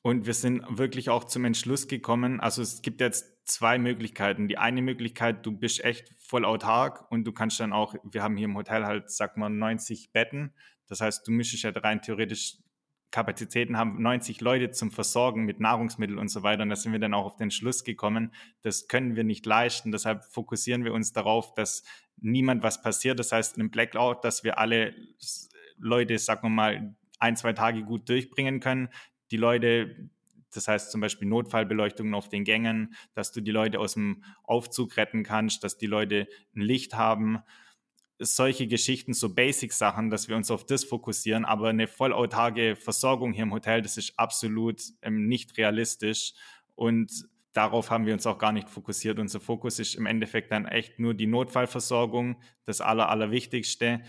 Und wir sind wirklich auch zum Entschluss gekommen. Also es gibt jetzt zwei Möglichkeiten. Die eine Möglichkeit, du bist echt voll autark und du kannst dann auch, wir haben hier im Hotel halt, sag mal, 90 Betten. Das heißt, du müsstest ja rein theoretisch Kapazitäten haben, 90 Leute zum Versorgen mit Nahrungsmitteln und so weiter. Und da sind wir dann auch auf den Schluss gekommen, das können wir nicht leisten. Deshalb fokussieren wir uns darauf, dass niemand was passiert. Das heißt, einem Blackout, dass wir alle Leute, sagen wir mal, ein, zwei Tage gut durchbringen können. Die Leute, das heißt zum Beispiel Notfallbeleuchtungen auf den Gängen, dass du die Leute aus dem Aufzug retten kannst, dass die Leute ein Licht haben solche Geschichten, so Basic-Sachen, dass wir uns auf das fokussieren, aber eine vollautarke Versorgung hier im Hotel, das ist absolut ähm, nicht realistisch und darauf haben wir uns auch gar nicht fokussiert. Unser Fokus ist im Endeffekt dann echt nur die Notfallversorgung, das Aller, Allerwichtigste,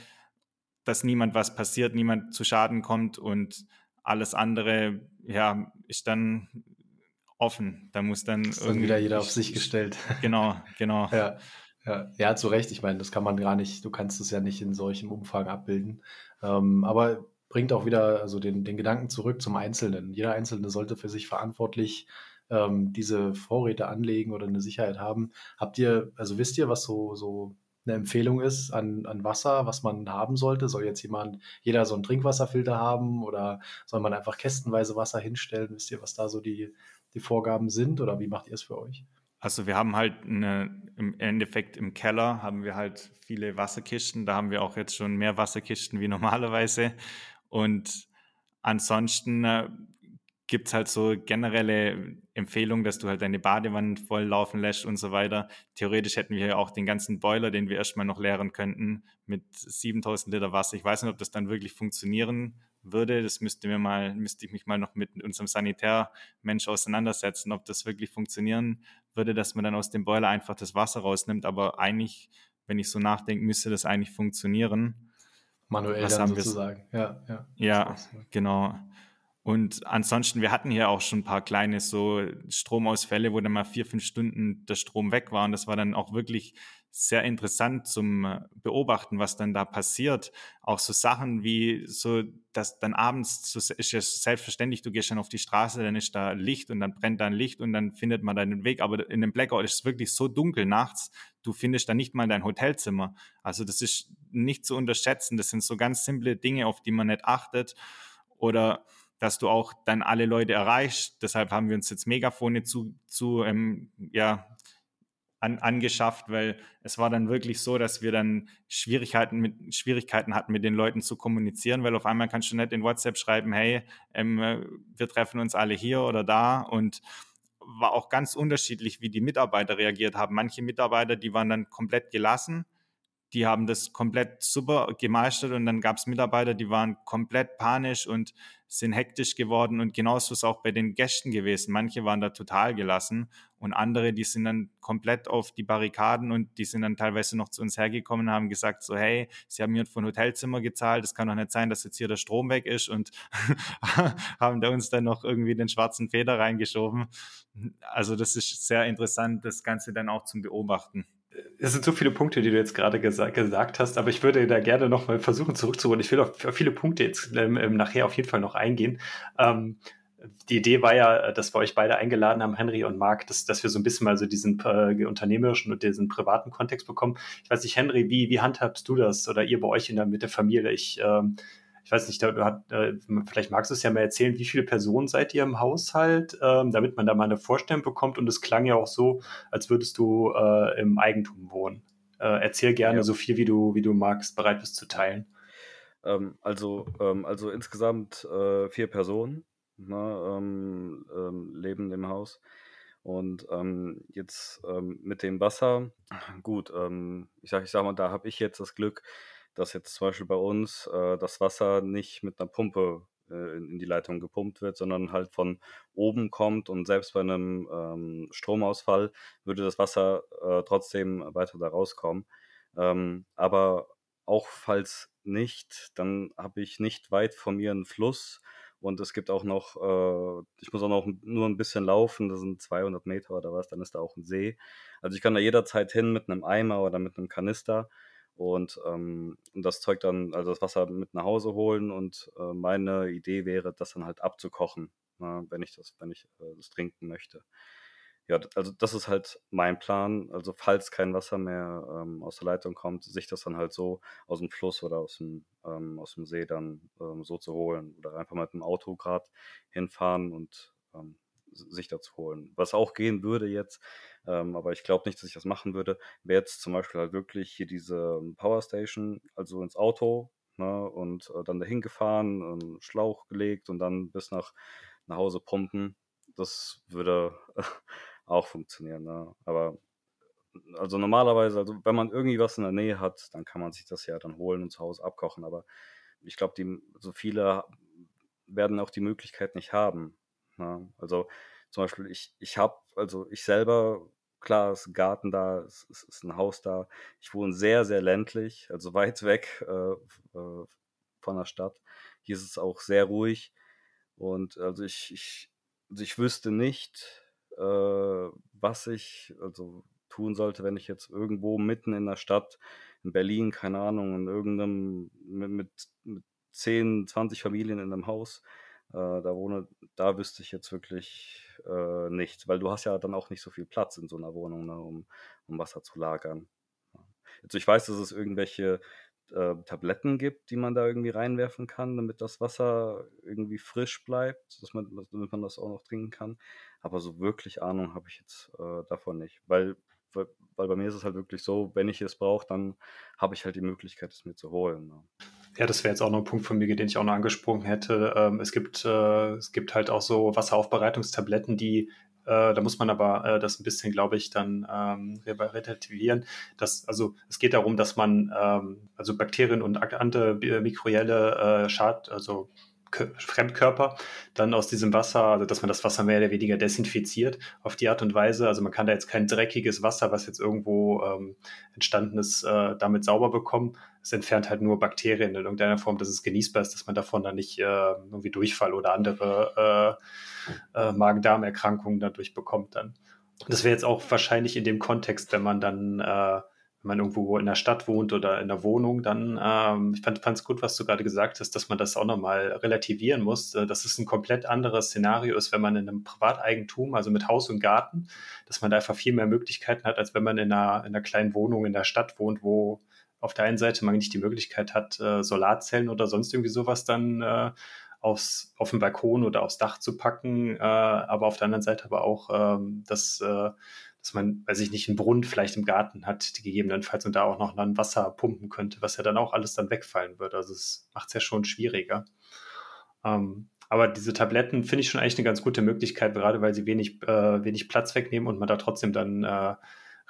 dass niemand was passiert, niemand zu Schaden kommt und alles andere, ja, ist dann offen. Da muss dann, ist dann wieder jeder auf sich gestellt. Genau, genau. ja. Ja, ja, zu Recht. Ich meine, das kann man gar nicht, du kannst es ja nicht in solchem Umfang abbilden. Ähm, aber bringt auch wieder also den, den Gedanken zurück zum Einzelnen. Jeder Einzelne sollte für sich verantwortlich ähm, diese Vorräte anlegen oder eine Sicherheit haben. Habt ihr, also wisst ihr, was so, so eine Empfehlung ist an, an Wasser, was man haben sollte? Soll jetzt jemand, jeder so einen Trinkwasserfilter haben oder soll man einfach kästenweise Wasser hinstellen? Wisst ihr, was da so die, die Vorgaben sind oder wie macht ihr es für euch? Also wir haben halt eine, im Endeffekt im Keller haben wir halt viele Wasserkisten. Da haben wir auch jetzt schon mehr Wasserkisten wie normalerweise. Und ansonsten äh, gibt es halt so generelle Empfehlungen, dass du halt deine Badewanne voll laufen lässt und so weiter. Theoretisch hätten wir ja auch den ganzen Boiler, den wir erstmal noch leeren könnten, mit 7000 Liter Wasser. Ich weiß nicht, ob das dann wirklich funktionieren würde. Das müsste mir mal, müsste ich mich mal noch mit unserem Sanitärmensch auseinandersetzen, ob das wirklich funktionieren würde, dass man dann aus dem Boiler einfach das Wasser rausnimmt. Aber eigentlich, wenn ich so nachdenke, müsste das eigentlich funktionieren. Manuell Was dann sozusagen. Ja, ja. Ja, genau. Und ansonsten, wir hatten hier auch schon ein paar kleine so Stromausfälle, wo dann mal vier, fünf Stunden der Strom weg war. Und das war dann auch wirklich sehr interessant zum äh, Beobachten, was dann da passiert. Auch so Sachen wie so, dass dann abends, so ist ja selbstverständlich, du gehst dann auf die Straße, dann ist da Licht und dann brennt da ein Licht und dann findet man deinen Weg. Aber in dem Blackout ist es wirklich so dunkel nachts, du findest da nicht mal dein Hotelzimmer. Also das ist nicht zu unterschätzen. Das sind so ganz simple Dinge, auf die man nicht achtet. Oder dass du auch dann alle Leute erreichst. Deshalb haben wir uns jetzt Megafone zu, zu ähm, ja, an, angeschafft, weil es war dann wirklich so, dass wir dann Schwierigkeiten mit Schwierigkeiten hatten, mit den Leuten zu kommunizieren, weil auf einmal kannst du nicht in WhatsApp schreiben, hey, ähm, wir treffen uns alle hier oder da und war auch ganz unterschiedlich, wie die Mitarbeiter reagiert haben. Manche Mitarbeiter, die waren dann komplett gelassen die haben das komplett super gemeistert und dann gab es Mitarbeiter, die waren komplett panisch und sind hektisch geworden und genauso ist es auch bei den Gästen gewesen. Manche waren da total gelassen und andere, die sind dann komplett auf die Barrikaden und die sind dann teilweise noch zu uns hergekommen und haben gesagt so, hey, sie haben hier von Hotelzimmer gezahlt, es kann doch nicht sein, dass jetzt hier der Strom weg ist und haben da uns dann noch irgendwie den schwarzen Feder reingeschoben. Also das ist sehr interessant, das Ganze dann auch zum Beobachten es sind so viele Punkte, die du jetzt gerade gesa gesagt hast, aber ich würde da gerne nochmal versuchen zurückzuholen. Ich will auf, viele Punkte jetzt ähm, ähm, nachher auf jeden Fall noch eingehen. Ähm, die Idee war ja, dass wir euch beide eingeladen haben, Henry und Marc, dass, dass wir so ein bisschen mal so diesen äh, unternehmerischen und diesen privaten Kontext bekommen. Ich weiß nicht, Henry, wie, wie handhabst du das oder ihr bei euch in der, mit der Familie? Ich ähm, ich weiß nicht, du hat, äh, vielleicht magst du es ja mal erzählen, wie viele Personen seid ihr im Haushalt, ähm, damit man da mal eine Vorstellung bekommt. Und es klang ja auch so, als würdest du äh, im Eigentum wohnen. Äh, erzähl gerne ja. so viel, wie du, wie du magst, bereit bist zu teilen. Ähm, also, ähm, also insgesamt äh, vier Personen ne, ähm, ähm, leben im Haus. Und ähm, jetzt ähm, mit dem Wasser, gut, ähm, ich sage ich sag mal, da habe ich jetzt das Glück, dass jetzt zum Beispiel bei uns äh, das Wasser nicht mit einer Pumpe äh, in, in, die Leitung gepumpt wird, sondern halt von oben kommt und selbst bei einem ähm, Stromausfall würde das Wasser äh, trotzdem weiter da rauskommen. Ähm, aber auch falls nicht, dann habe ich nicht weit von mir einen Fluss und es gibt auch noch, äh, ich muss auch noch nur ein bisschen laufen, das sind 200 Meter oder was, dann ist da auch ein See. Also ich kann da jederzeit hin mit einem Eimer oder mit einem Kanister und, ähm, das Zeug dann, also das Wasser mit nach Hause holen und äh, meine Idee wäre, das dann halt abzukochen, ne, wenn ich das, wenn ich äh, das trinken möchte. Ja, also das ist halt mein Plan. Also falls kein Wasser mehr ähm, aus der Leitung kommt, sich das dann halt so aus dem Fluss oder aus dem, ähm, aus dem See dann ähm, so zu holen oder einfach mit dem Auto gerade hinfahren und ähm, sich dazu holen. Was auch gehen würde jetzt, ähm, aber ich glaube nicht, dass ich das machen würde, wäre jetzt zum Beispiel halt wirklich hier diese ähm, Powerstation, also ins Auto ne, und äh, dann dahin gefahren, einen Schlauch gelegt und dann bis nach, nach Hause pumpen. Das würde auch funktionieren. Ne? Aber also normalerweise, also wenn man irgendwie was in der Nähe hat, dann kann man sich das ja dann holen und zu Hause abkochen. Aber ich glaube, so viele werden auch die Möglichkeit nicht haben. Ne? Also zum Beispiel, ich, ich habe, also ich selber, klar, ist ein Garten da, es ist, ist, ein Haus da. Ich wohne sehr, sehr ländlich, also weit weg äh, äh, von der Stadt. Hier ist es auch sehr ruhig. Und also ich, ich, also ich wüsste nicht, äh, was ich also tun sollte, wenn ich jetzt irgendwo mitten in der Stadt, in Berlin, keine Ahnung, in irgendeinem mit, mit, mit 10, 20 Familien in einem Haus, da wohne, da wüsste ich jetzt wirklich äh, nichts, weil du hast ja dann auch nicht so viel Platz in so einer Wohnung, ne, um, um Wasser zu lagern. Also ich weiß, dass es irgendwelche äh, Tabletten gibt, die man da irgendwie reinwerfen kann, damit das Wasser irgendwie frisch bleibt, dass man, damit man das auch noch trinken kann. Aber so wirklich Ahnung habe ich jetzt äh, davon nicht, weil, weil, weil, bei mir ist es halt wirklich so, wenn ich es brauche, dann habe ich halt die Möglichkeit, es mir zu holen. Ne? Ja, das wäre jetzt auch noch ein Punkt von mir, den ich auch noch angesprochen hätte. Ähm, es, gibt, äh, es gibt halt auch so Wasseraufbereitungstabletten, die äh, da muss man aber äh, das ein bisschen, glaube ich, dann ähm, relativieren. Also es geht darum, dass man ähm, also Bakterien und andere mikrobielle äh, Schad, also Fremdkörper dann aus diesem Wasser, also dass man das Wasser mehr oder weniger desinfiziert auf die Art und Weise. Also man kann da jetzt kein dreckiges Wasser, was jetzt irgendwo ähm, entstanden ist, äh, damit sauber bekommen. Es entfernt halt nur Bakterien in irgendeiner Form, dass es genießbar ist, dass man davon dann nicht äh, irgendwie Durchfall oder andere äh, äh, Magen-Darm-Erkrankungen dadurch bekommt dann. Das wäre jetzt auch wahrscheinlich in dem Kontext, wenn man dann äh, wenn man irgendwo in der Stadt wohnt oder in der Wohnung, dann, ähm, ich fand es gut, was du gerade gesagt hast, dass man das auch nochmal relativieren muss, äh, dass es ein komplett anderes Szenario ist, wenn man in einem Privateigentum, also mit Haus und Garten, dass man da einfach viel mehr Möglichkeiten hat, als wenn man in einer, in einer kleinen Wohnung in der Stadt wohnt, wo auf der einen Seite man nicht die Möglichkeit hat, äh, Solarzellen oder sonst irgendwie sowas dann äh, aufs, auf den Balkon oder aufs Dach zu packen, äh, aber auf der anderen Seite aber auch ähm, das äh, dass man, weiß ich nicht, einen Brunnen vielleicht im Garten hat, die gegebenenfalls und da auch noch dann Wasser pumpen könnte, was ja dann auch alles dann wegfallen würde. Also es macht es ja schon schwieriger. Ähm, aber diese Tabletten finde ich schon eigentlich eine ganz gute Möglichkeit, gerade weil sie wenig, äh, wenig Platz wegnehmen und man da trotzdem dann äh,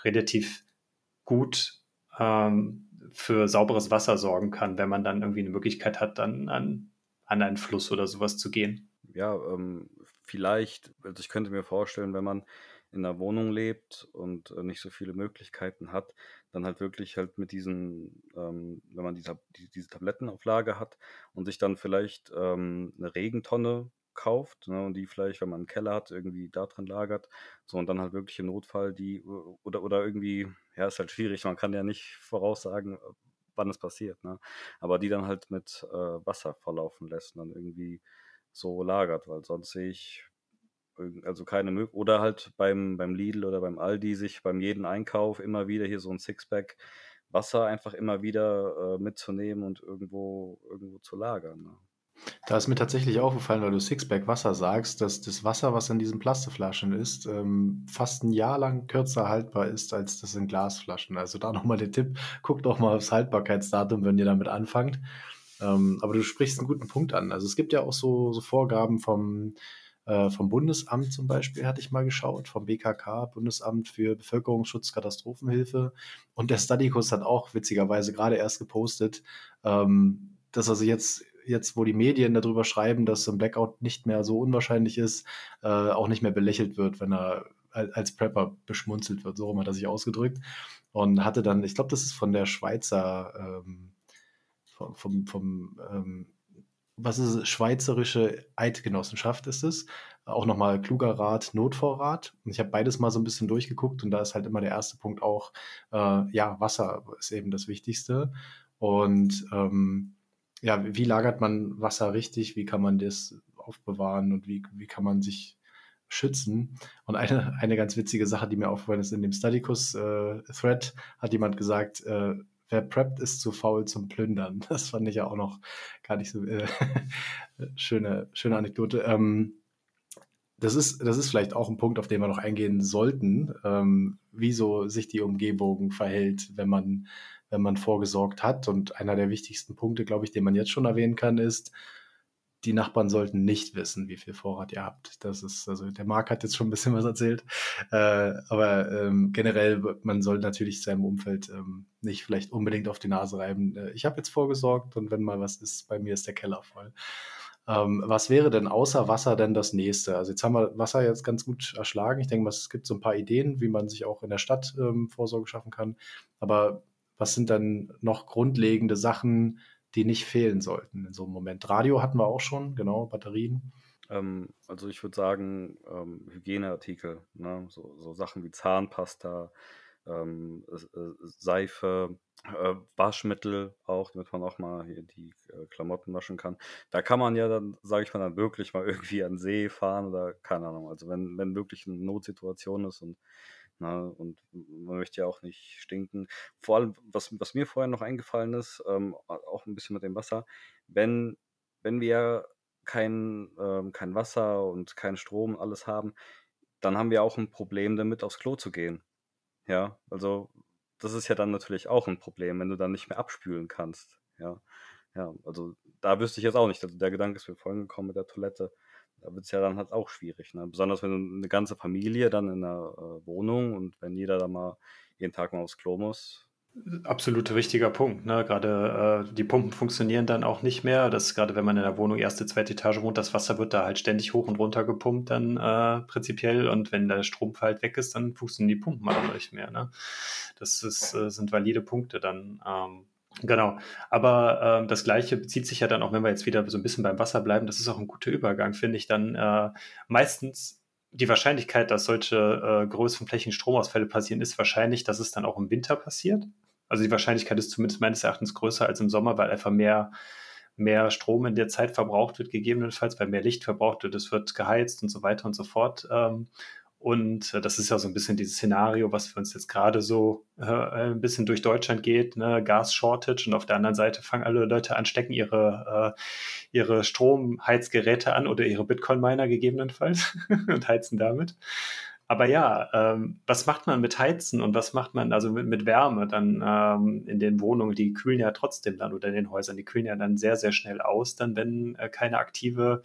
relativ gut ähm, für sauberes Wasser sorgen kann, wenn man dann irgendwie eine Möglichkeit hat, dann an, an einen Fluss oder sowas zu gehen. Ja, ähm, vielleicht, also ich könnte mir vorstellen, wenn man in einer Wohnung lebt und äh, nicht so viele Möglichkeiten hat, dann halt wirklich halt mit diesen, ähm, wenn man diese, die, diese Tablettenauflage hat und sich dann vielleicht ähm, eine Regentonne kauft ne, und die vielleicht, wenn man einen Keller hat, irgendwie da drin lagert, so und dann halt wirklich im Notfall die oder oder irgendwie, ja, ist halt schwierig, man kann ja nicht voraussagen, wann es passiert, ne? Aber die dann halt mit äh, Wasser verlaufen lässt und dann irgendwie so lagert, weil sonst sehe ich also keine Möglichkeit. Oder halt beim, beim Lidl oder beim Aldi sich beim jeden Einkauf immer wieder hier so ein Sixpack Wasser einfach immer wieder äh, mitzunehmen und irgendwo, irgendwo zu lagern. Ne? Da ist mir tatsächlich aufgefallen, weil du Sixpack Wasser sagst, dass das Wasser, was in diesen Plastikflaschen ist, ähm, fast ein Jahr lang kürzer haltbar ist als das in Glasflaschen. Also da nochmal der Tipp, guckt doch mal aufs Haltbarkeitsdatum, wenn ihr damit anfangt. Ähm, aber du sprichst einen guten Punkt an. Also es gibt ja auch so, so Vorgaben vom äh, vom Bundesamt zum Beispiel hatte ich mal geschaut, vom BKK, Bundesamt für Bevölkerungsschutz, Katastrophenhilfe. Und der Studykurs hat auch witzigerweise gerade erst gepostet, ähm, dass also jetzt jetzt, wo die Medien darüber schreiben, dass ein Blackout nicht mehr so unwahrscheinlich ist, äh, auch nicht mehr belächelt wird, wenn er als Prepper beschmunzelt wird. So hat er sich ausgedrückt. Und hatte dann, ich glaube, das ist von der Schweizer, ähm, vom, vom, vom ähm, was ist es? Schweizerische Eidgenossenschaft ist es. Auch nochmal kluger Rat, Notvorrat. Und ich habe beides mal so ein bisschen durchgeguckt und da ist halt immer der erste Punkt auch, äh, ja, Wasser ist eben das Wichtigste. Und ähm, ja, wie lagert man Wasser richtig? Wie kann man das aufbewahren und wie, wie kann man sich schützen? Und eine, eine ganz witzige Sache, die mir aufgefallen ist, in dem Studicus-Thread äh, hat jemand gesagt, äh, wer preppt, ist zu faul zum Plündern. Das fand ich ja auch noch gar nicht so äh, schöne, schöne Anekdote. Ähm, das ist, das ist vielleicht auch ein Punkt, auf den wir noch eingehen sollten, ähm, wieso sich die Umgebung verhält, wenn man, wenn man vorgesorgt hat. Und einer der wichtigsten Punkte, glaube ich, den man jetzt schon erwähnen kann, ist, die Nachbarn sollten nicht wissen, wie viel Vorrat ihr habt. Das ist, also der Marc hat jetzt schon ein bisschen was erzählt. Äh, aber ähm, generell, man soll natürlich seinem Umfeld ähm, nicht vielleicht unbedingt auf die Nase reiben. Äh, ich habe jetzt vorgesorgt und wenn mal was ist, bei mir ist der Keller voll. Ähm, was wäre denn außer Wasser denn das nächste? Also jetzt haben wir Wasser jetzt ganz gut erschlagen. Ich denke es gibt so ein paar Ideen, wie man sich auch in der Stadt ähm, Vorsorge schaffen kann. Aber was sind dann noch grundlegende Sachen, die nicht fehlen sollten in so einem Moment. Radio hatten wir auch schon, genau, Batterien. Ähm, also ich würde sagen, ähm, Hygieneartikel, ne? so, so, Sachen wie Zahnpasta, ähm, Seife, äh, Waschmittel auch, damit man auch mal hier die äh, Klamotten waschen kann. Da kann man ja dann, sage ich mal, dann wirklich mal irgendwie an See fahren oder keine Ahnung. Also wenn, wenn wirklich eine Notsituation ist und ne, und man möchte ja auch nicht stinken. Vor allem, was, was mir vorher noch eingefallen ist, ähm, auch ein bisschen mit dem Wasser, wenn, wenn wir kein, ähm, kein Wasser und kein Strom alles haben, dann haben wir auch ein Problem damit, aufs Klo zu gehen. Ja, also das ist ja dann natürlich auch ein Problem, wenn du dann nicht mehr abspülen kannst. Ja, ja, also da wüsste ich jetzt auch nicht. Also der Gedanke ist mir vorhin gekommen mit der Toilette. Da wird es ja dann halt auch schwierig. Ne? Besonders wenn eine ganze Familie dann in einer äh, Wohnung und wenn jeder da mal jeden Tag mal aufs Klo muss, Absolut wichtiger Punkt. Ne? Gerade äh, die Pumpen funktionieren dann auch nicht mehr. Das gerade wenn man in der Wohnung erste, zweite Etage wohnt, das Wasser wird da halt ständig hoch und runter gepumpt dann äh, prinzipiell. Und wenn der Strom halt weg ist, dann funktionieren die Pumpen auch nicht mehr. Ne? Das ist, äh, sind valide Punkte dann. Ähm, genau. Aber äh, das Gleiche bezieht sich ja dann auch, wenn wir jetzt wieder so ein bisschen beim Wasser bleiben, das ist auch ein guter Übergang, finde ich dann äh, meistens die Wahrscheinlichkeit, dass solche äh, größeren flächigen Stromausfälle passieren, ist wahrscheinlich, dass es dann auch im Winter passiert. Also die Wahrscheinlichkeit ist zumindest meines Erachtens größer als im Sommer, weil einfach mehr, mehr Strom in der Zeit verbraucht wird, gegebenenfalls, weil mehr Licht verbraucht wird, es wird geheizt und so weiter und so fort. Ähm, und äh, das ist ja so ein bisschen dieses Szenario, was für uns jetzt gerade so äh, ein bisschen durch Deutschland geht, ne? Gas-Shortage und auf der anderen Seite fangen alle Leute an, stecken ihre, äh, ihre Stromheizgeräte an oder ihre Bitcoin-Miner gegebenenfalls und heizen damit. Aber ja, ähm, was macht man mit Heizen und was macht man also mit, mit Wärme dann ähm, in den Wohnungen? Die kühlen ja trotzdem dann oder in den Häusern, die kühlen ja dann sehr, sehr schnell aus, dann wenn äh, keine aktive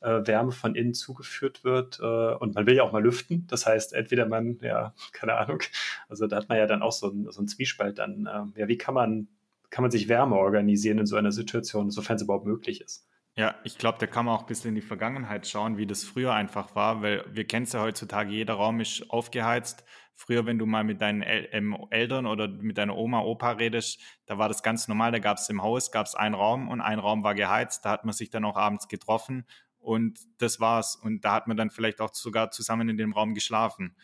äh, Wärme von innen zugeführt wird. Äh, und man will ja auch mal lüften. Das heißt, entweder man, ja, keine Ahnung, also da hat man ja dann auch so, ein, so einen Zwiespalt dann. Äh, ja, wie kann man, kann man sich Wärme organisieren in so einer Situation, sofern es überhaupt möglich ist? Ja, ich glaube, da kann man auch ein bisschen in die Vergangenheit schauen, wie das früher einfach war, weil wir kennen es ja heutzutage, jeder Raum ist aufgeheizt. Früher, wenn du mal mit deinen El ähm, Eltern oder mit deiner Oma, Opa redest, da war das ganz normal, da gab es im Haus, gab einen Raum und ein Raum war geheizt, da hat man sich dann auch abends getroffen und das war's. Und da hat man dann vielleicht auch sogar zusammen in dem Raum geschlafen.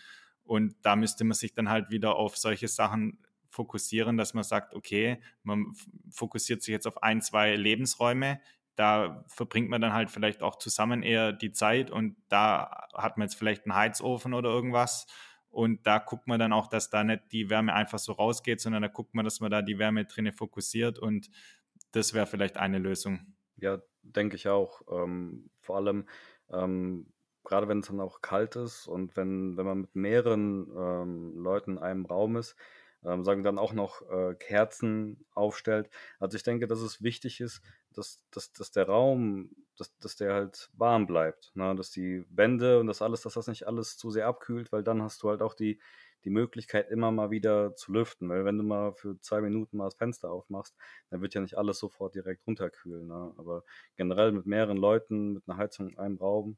Und da müsste man sich dann halt wieder auf solche Sachen fokussieren, dass man sagt, okay, man fokussiert sich jetzt auf ein, zwei Lebensräume. Da verbringt man dann halt vielleicht auch zusammen eher die Zeit und da hat man jetzt vielleicht einen Heizofen oder irgendwas. Und da guckt man dann auch, dass da nicht die Wärme einfach so rausgeht, sondern da guckt man, dass man da die Wärme drinnen fokussiert und das wäre vielleicht eine Lösung. Ja, denke ich auch. Ähm, vor allem, ähm, gerade wenn es dann auch kalt ist und wenn, wenn man mit mehreren ähm, Leuten in einem Raum ist, ähm, sagen dann auch noch äh, Kerzen aufstellt. Also ich denke, dass es wichtig ist, dass, dass, dass der Raum, dass, dass der halt warm bleibt. Ne? Dass die Wände und das alles, dass das nicht alles zu sehr abkühlt, weil dann hast du halt auch die, die Möglichkeit, immer mal wieder zu lüften. Weil wenn du mal für zwei Minuten mal das Fenster aufmachst, dann wird ja nicht alles sofort direkt runterkühlen. Ne? Aber generell mit mehreren Leuten, mit einer Heizung in einem Raum,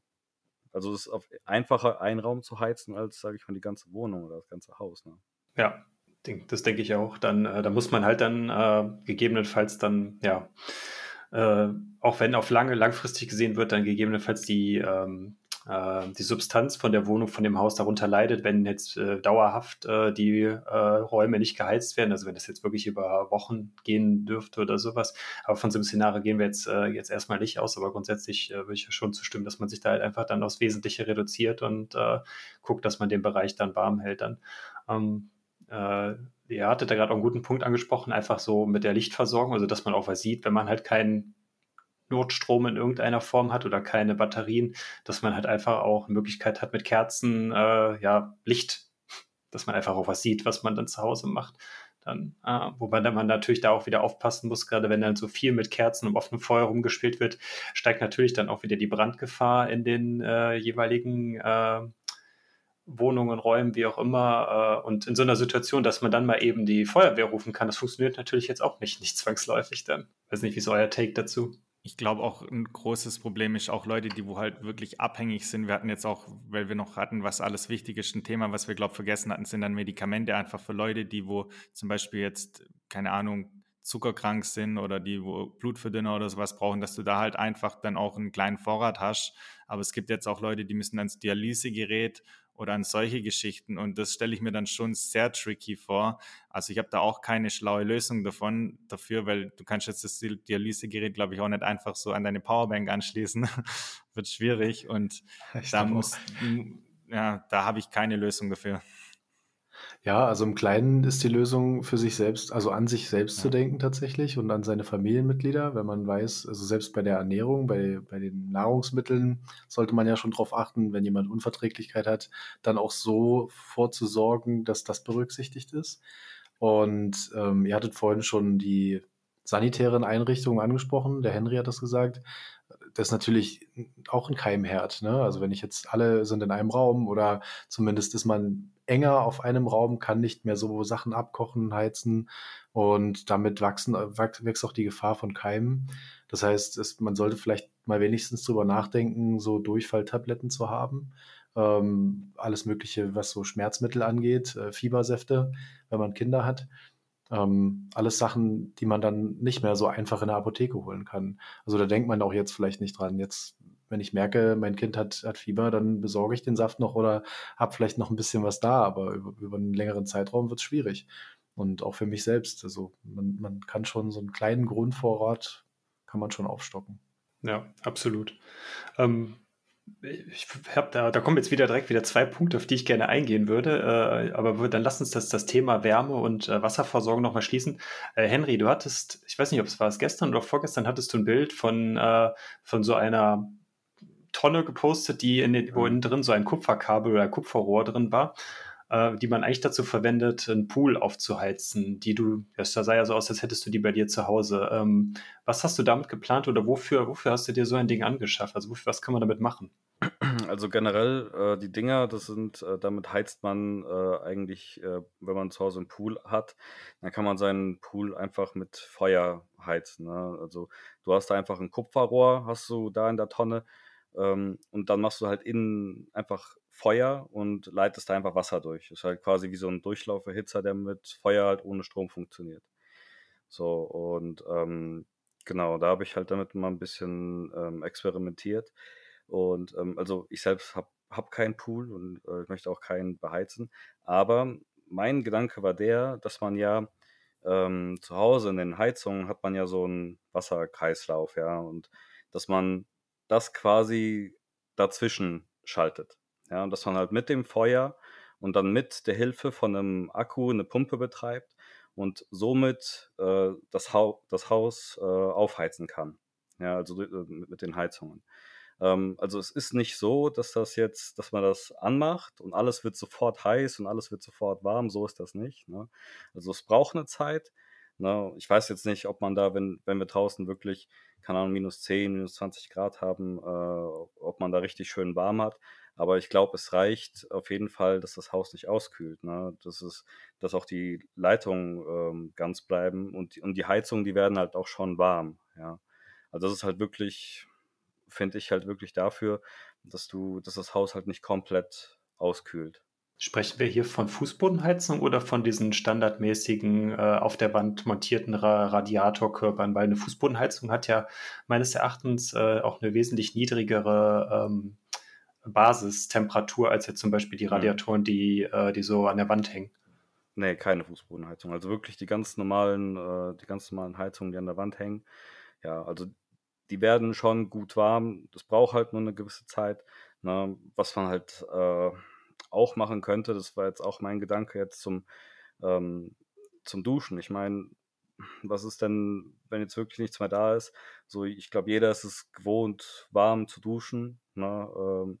also es ist einfacher, einen Raum zu heizen, als, sage ich mal, die ganze Wohnung oder das ganze Haus. Ne? Ja, das denke ich auch. Dann, äh, da muss man halt dann äh, gegebenenfalls dann, ja, äh, auch wenn auf lange, langfristig gesehen wird, dann gegebenenfalls die, ähm, äh, die Substanz von der Wohnung, von dem Haus darunter leidet, wenn jetzt äh, dauerhaft äh, die äh, Räume nicht geheizt werden, also wenn das jetzt wirklich über Wochen gehen dürfte oder sowas. Aber von so einem Szenario gehen wir jetzt, äh, jetzt erstmal nicht aus, aber grundsätzlich äh, würde ich schon zustimmen, dass man sich da halt einfach dann aufs Wesentliche reduziert und guckt, dass man den Bereich dann warm hält dann. Ähm, äh, ihr hattet da gerade auch einen guten Punkt angesprochen, einfach so mit der Lichtversorgung, also dass man auch was sieht, wenn man halt keinen Notstrom in irgendeiner Form hat oder keine Batterien, dass man halt einfach auch eine Möglichkeit hat mit Kerzen, äh, ja, Licht, dass man einfach auch was sieht, was man dann zu Hause macht. Dann, äh, wobei dann man natürlich da auch wieder aufpassen muss, gerade wenn dann so viel mit Kerzen und offenem Feuer rumgespielt wird, steigt natürlich dann auch wieder die Brandgefahr in den äh, jeweiligen äh, Wohnungen, Räumen, wie auch immer. Äh, und in so einer Situation, dass man dann mal eben die Feuerwehr rufen kann, das funktioniert natürlich jetzt auch nicht, nicht zwangsläufig dann. Weiß nicht, wie ist euer Take dazu? Ich glaube auch ein großes Problem ist auch Leute, die wo halt wirklich abhängig sind. Wir hatten jetzt auch, weil wir noch hatten, was alles wichtig ist, ein Thema, was wir glaube vergessen hatten, sind dann Medikamente einfach für Leute, die wo zum Beispiel jetzt keine Ahnung zuckerkrank sind oder die wo Blutverdünner oder sowas brauchen, dass du da halt einfach dann auch einen kleinen Vorrat hast. Aber es gibt jetzt auch Leute, die müssen ans Dialysegerät oder an solche Geschichten. Und das stelle ich mir dann schon sehr tricky vor. Also ich habe da auch keine schlaue Lösung davon dafür, weil du kannst jetzt das Dialysegerät, glaube ich, auch nicht einfach so an deine Powerbank anschließen. Wird schwierig und ich da muss, ja, da habe ich keine Lösung dafür. Ja, also im Kleinen ist die Lösung für sich selbst, also an sich selbst zu denken tatsächlich und an seine Familienmitglieder, wenn man weiß, also selbst bei der Ernährung, bei, bei den Nahrungsmitteln sollte man ja schon darauf achten, wenn jemand Unverträglichkeit hat, dann auch so vorzusorgen, dass das berücksichtigt ist. Und ähm, ihr hattet vorhin schon die sanitären Einrichtungen angesprochen, der Henry hat das gesagt. Das ist natürlich auch ein Keimherd. Ne? Also wenn ich jetzt alle sind in einem Raum oder zumindest ist man enger auf einem Raum, kann nicht mehr so Sachen abkochen, heizen und damit wachsen, wächst auch die Gefahr von Keimen. Das heißt, es, man sollte vielleicht mal wenigstens drüber nachdenken, so Durchfalltabletten zu haben. Ähm, alles Mögliche, was so Schmerzmittel angeht, äh, Fiebersäfte, wenn man Kinder hat. Ähm, alles Sachen, die man dann nicht mehr so einfach in der Apotheke holen kann. Also da denkt man auch jetzt vielleicht nicht dran. Jetzt wenn ich merke, mein Kind hat, hat Fieber, dann besorge ich den Saft noch oder habe vielleicht noch ein bisschen was da, aber über, über einen längeren Zeitraum wird es schwierig. Und auch für mich selbst. Also man, man kann schon so einen kleinen Grundvorrat, kann man schon aufstocken. Ja, absolut. Ähm, ich habe da, da kommen jetzt wieder direkt wieder zwei Punkte, auf die ich gerne eingehen würde. Äh, aber dann lass uns das, das Thema Wärme und äh, Wasserversorgung nochmal schließen. Äh, Henry, du hattest, ich weiß nicht, ob es war es gestern oder vorgestern, hattest du ein Bild von, äh, von so einer Tonne gepostet, die in den, wo mhm. innen drin so ein Kupferkabel oder Kupferrohr drin war, äh, die man eigentlich dazu verwendet, einen Pool aufzuheizen, die du, das sah ja so aus, als hättest du die bei dir zu Hause. Ähm, was hast du damit geplant oder wofür, wofür hast du dir so ein Ding angeschafft? Also wofür, was kann man damit machen? Also generell, äh, die Dinger, das sind, äh, damit heizt man äh, eigentlich, äh, wenn man zu Hause einen Pool hat, dann kann man seinen Pool einfach mit Feuer heizen. Ne? Also du hast da einfach ein Kupferrohr, hast du da in der Tonne ähm, und dann machst du halt innen einfach Feuer und leitest da einfach Wasser durch. Ist halt quasi wie so ein Durchlauferhitzer, der mit Feuer halt ohne Strom funktioniert. So, und ähm, genau, da habe ich halt damit mal ein bisschen ähm, experimentiert. Und ähm, also ich selbst habe hab keinen Pool und äh, ich möchte auch keinen beheizen. Aber mein Gedanke war der, dass man ja ähm, zu Hause in den Heizungen hat man ja so einen Wasserkreislauf, ja, und dass man das quasi dazwischen schaltet. Ja, und dass man halt mit dem Feuer und dann mit der Hilfe von einem Akku eine Pumpe betreibt und somit äh, das, ha das Haus äh, aufheizen kann. Ja, also äh, mit, den Heizungen. Ähm, also es ist nicht so, dass das jetzt, dass man das anmacht und alles wird sofort heiß und alles wird sofort warm. So ist das nicht. Ne? Also es braucht eine Zeit. Ne? Ich weiß jetzt nicht, ob man da, wenn, wenn wir draußen wirklich keine Ahnung, minus 10, minus 20 Grad haben, äh, ob man da richtig schön warm hat. Aber ich glaube, es reicht auf jeden Fall, dass das Haus nicht auskühlt. Ne? Das ist, dass auch die Leitungen ähm, ganz bleiben und, die, und die Heizungen, die werden halt auch schon warm. Ja? Also das ist halt wirklich, finde ich halt wirklich dafür, dass du, dass das Haus halt nicht komplett auskühlt. Sprechen wir hier von Fußbodenheizung oder von diesen standardmäßigen äh, auf der Wand montierten Ra Radiatorkörpern? Weil eine Fußbodenheizung hat ja meines Erachtens äh, auch eine wesentlich niedrigere ähm, Basistemperatur als jetzt zum Beispiel die mhm. Radiatoren, die, äh, die so an der Wand hängen. Nee, keine Fußbodenheizung. Also wirklich die ganz normalen, äh, die ganz normalen Heizungen, die an der Wand hängen. Ja, also die werden schon gut warm. Das braucht halt nur eine gewisse Zeit. Ne? Was man halt äh, auch machen könnte, das war jetzt auch mein Gedanke jetzt zum, ähm, zum Duschen. Ich meine, was ist denn, wenn jetzt wirklich nichts mehr da ist? So, ich glaube, jeder ist es gewohnt, warm zu duschen. Ne? Ähm,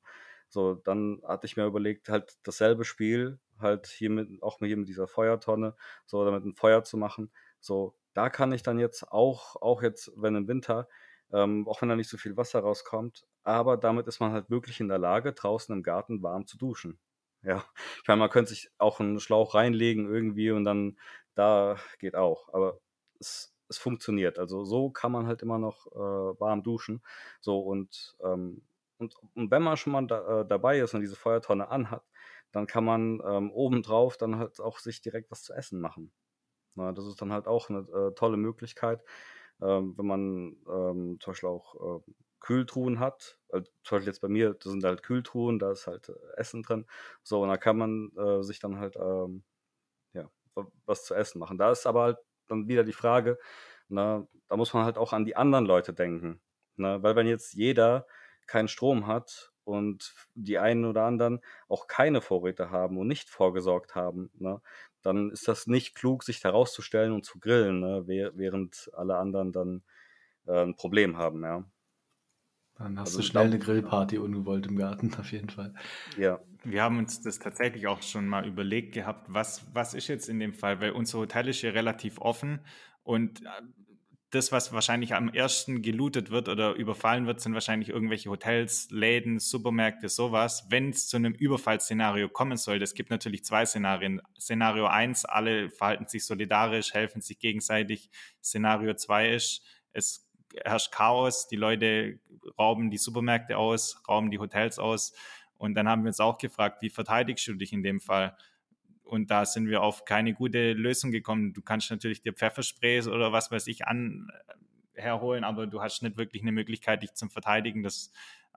so, dann hatte ich mir überlegt, halt dasselbe Spiel, halt hier mit, auch hier mit dieser Feuertonne, so damit ein Feuer zu machen. So, da kann ich dann jetzt auch, auch jetzt, wenn im Winter, ähm, auch wenn da nicht so viel Wasser rauskommt, aber damit ist man halt wirklich in der Lage, draußen im Garten warm zu duschen. Ja, ich meine, man könnte sich auch einen Schlauch reinlegen irgendwie und dann da geht auch. Aber es, es funktioniert. Also so kann man halt immer noch äh, warm duschen. So und, ähm, und, und wenn man schon mal da, äh, dabei ist und diese Feuertonne anhat, dann kann man ähm, obendrauf dann halt auch sich direkt was zu essen machen. Na, das ist dann halt auch eine äh, tolle Möglichkeit, ähm, wenn man ähm, zum Beispiel auch äh, Kühltruhen hat. Also, zum Beispiel jetzt bei mir, das sind halt Kühltruhen, da ist halt äh, Essen drin. So, und da kann man äh, sich dann halt ähm, ja, was zu essen machen. Da ist aber halt dann wieder die Frage, na, ne, da muss man halt auch an die anderen Leute denken. Na, ne? weil wenn jetzt jeder keinen Strom hat und die einen oder anderen auch keine Vorräte haben und nicht vorgesorgt haben, ne, dann ist das nicht klug, sich da rauszustellen und zu grillen, ne, während alle anderen dann äh, ein Problem haben, ja. Dann hast also, du schnell eine Grillparty ungewollt im Garten, auf jeden Fall. Ja. Wir haben uns das tatsächlich auch schon mal überlegt gehabt, was, was ist jetzt in dem Fall, weil unser Hotel ist hier relativ offen und äh, das, was wahrscheinlich am ersten gelootet wird oder überfallen wird, sind wahrscheinlich irgendwelche Hotels, Läden, Supermärkte, sowas. Wenn es zu einem Überfallszenario kommen soll, es gibt natürlich zwei Szenarien. Szenario 1, alle verhalten sich solidarisch, helfen sich gegenseitig. Szenario 2 ist, es herrscht Chaos, die Leute rauben die Supermärkte aus, rauben die Hotels aus. Und dann haben wir uns auch gefragt, wie verteidigst du dich in dem Fall? Und da sind wir auf keine gute Lösung gekommen. Du kannst natürlich dir Pfeffersprays oder was weiß ich an äh, herholen, aber du hast nicht wirklich eine Möglichkeit, dich zu verteidigen. Das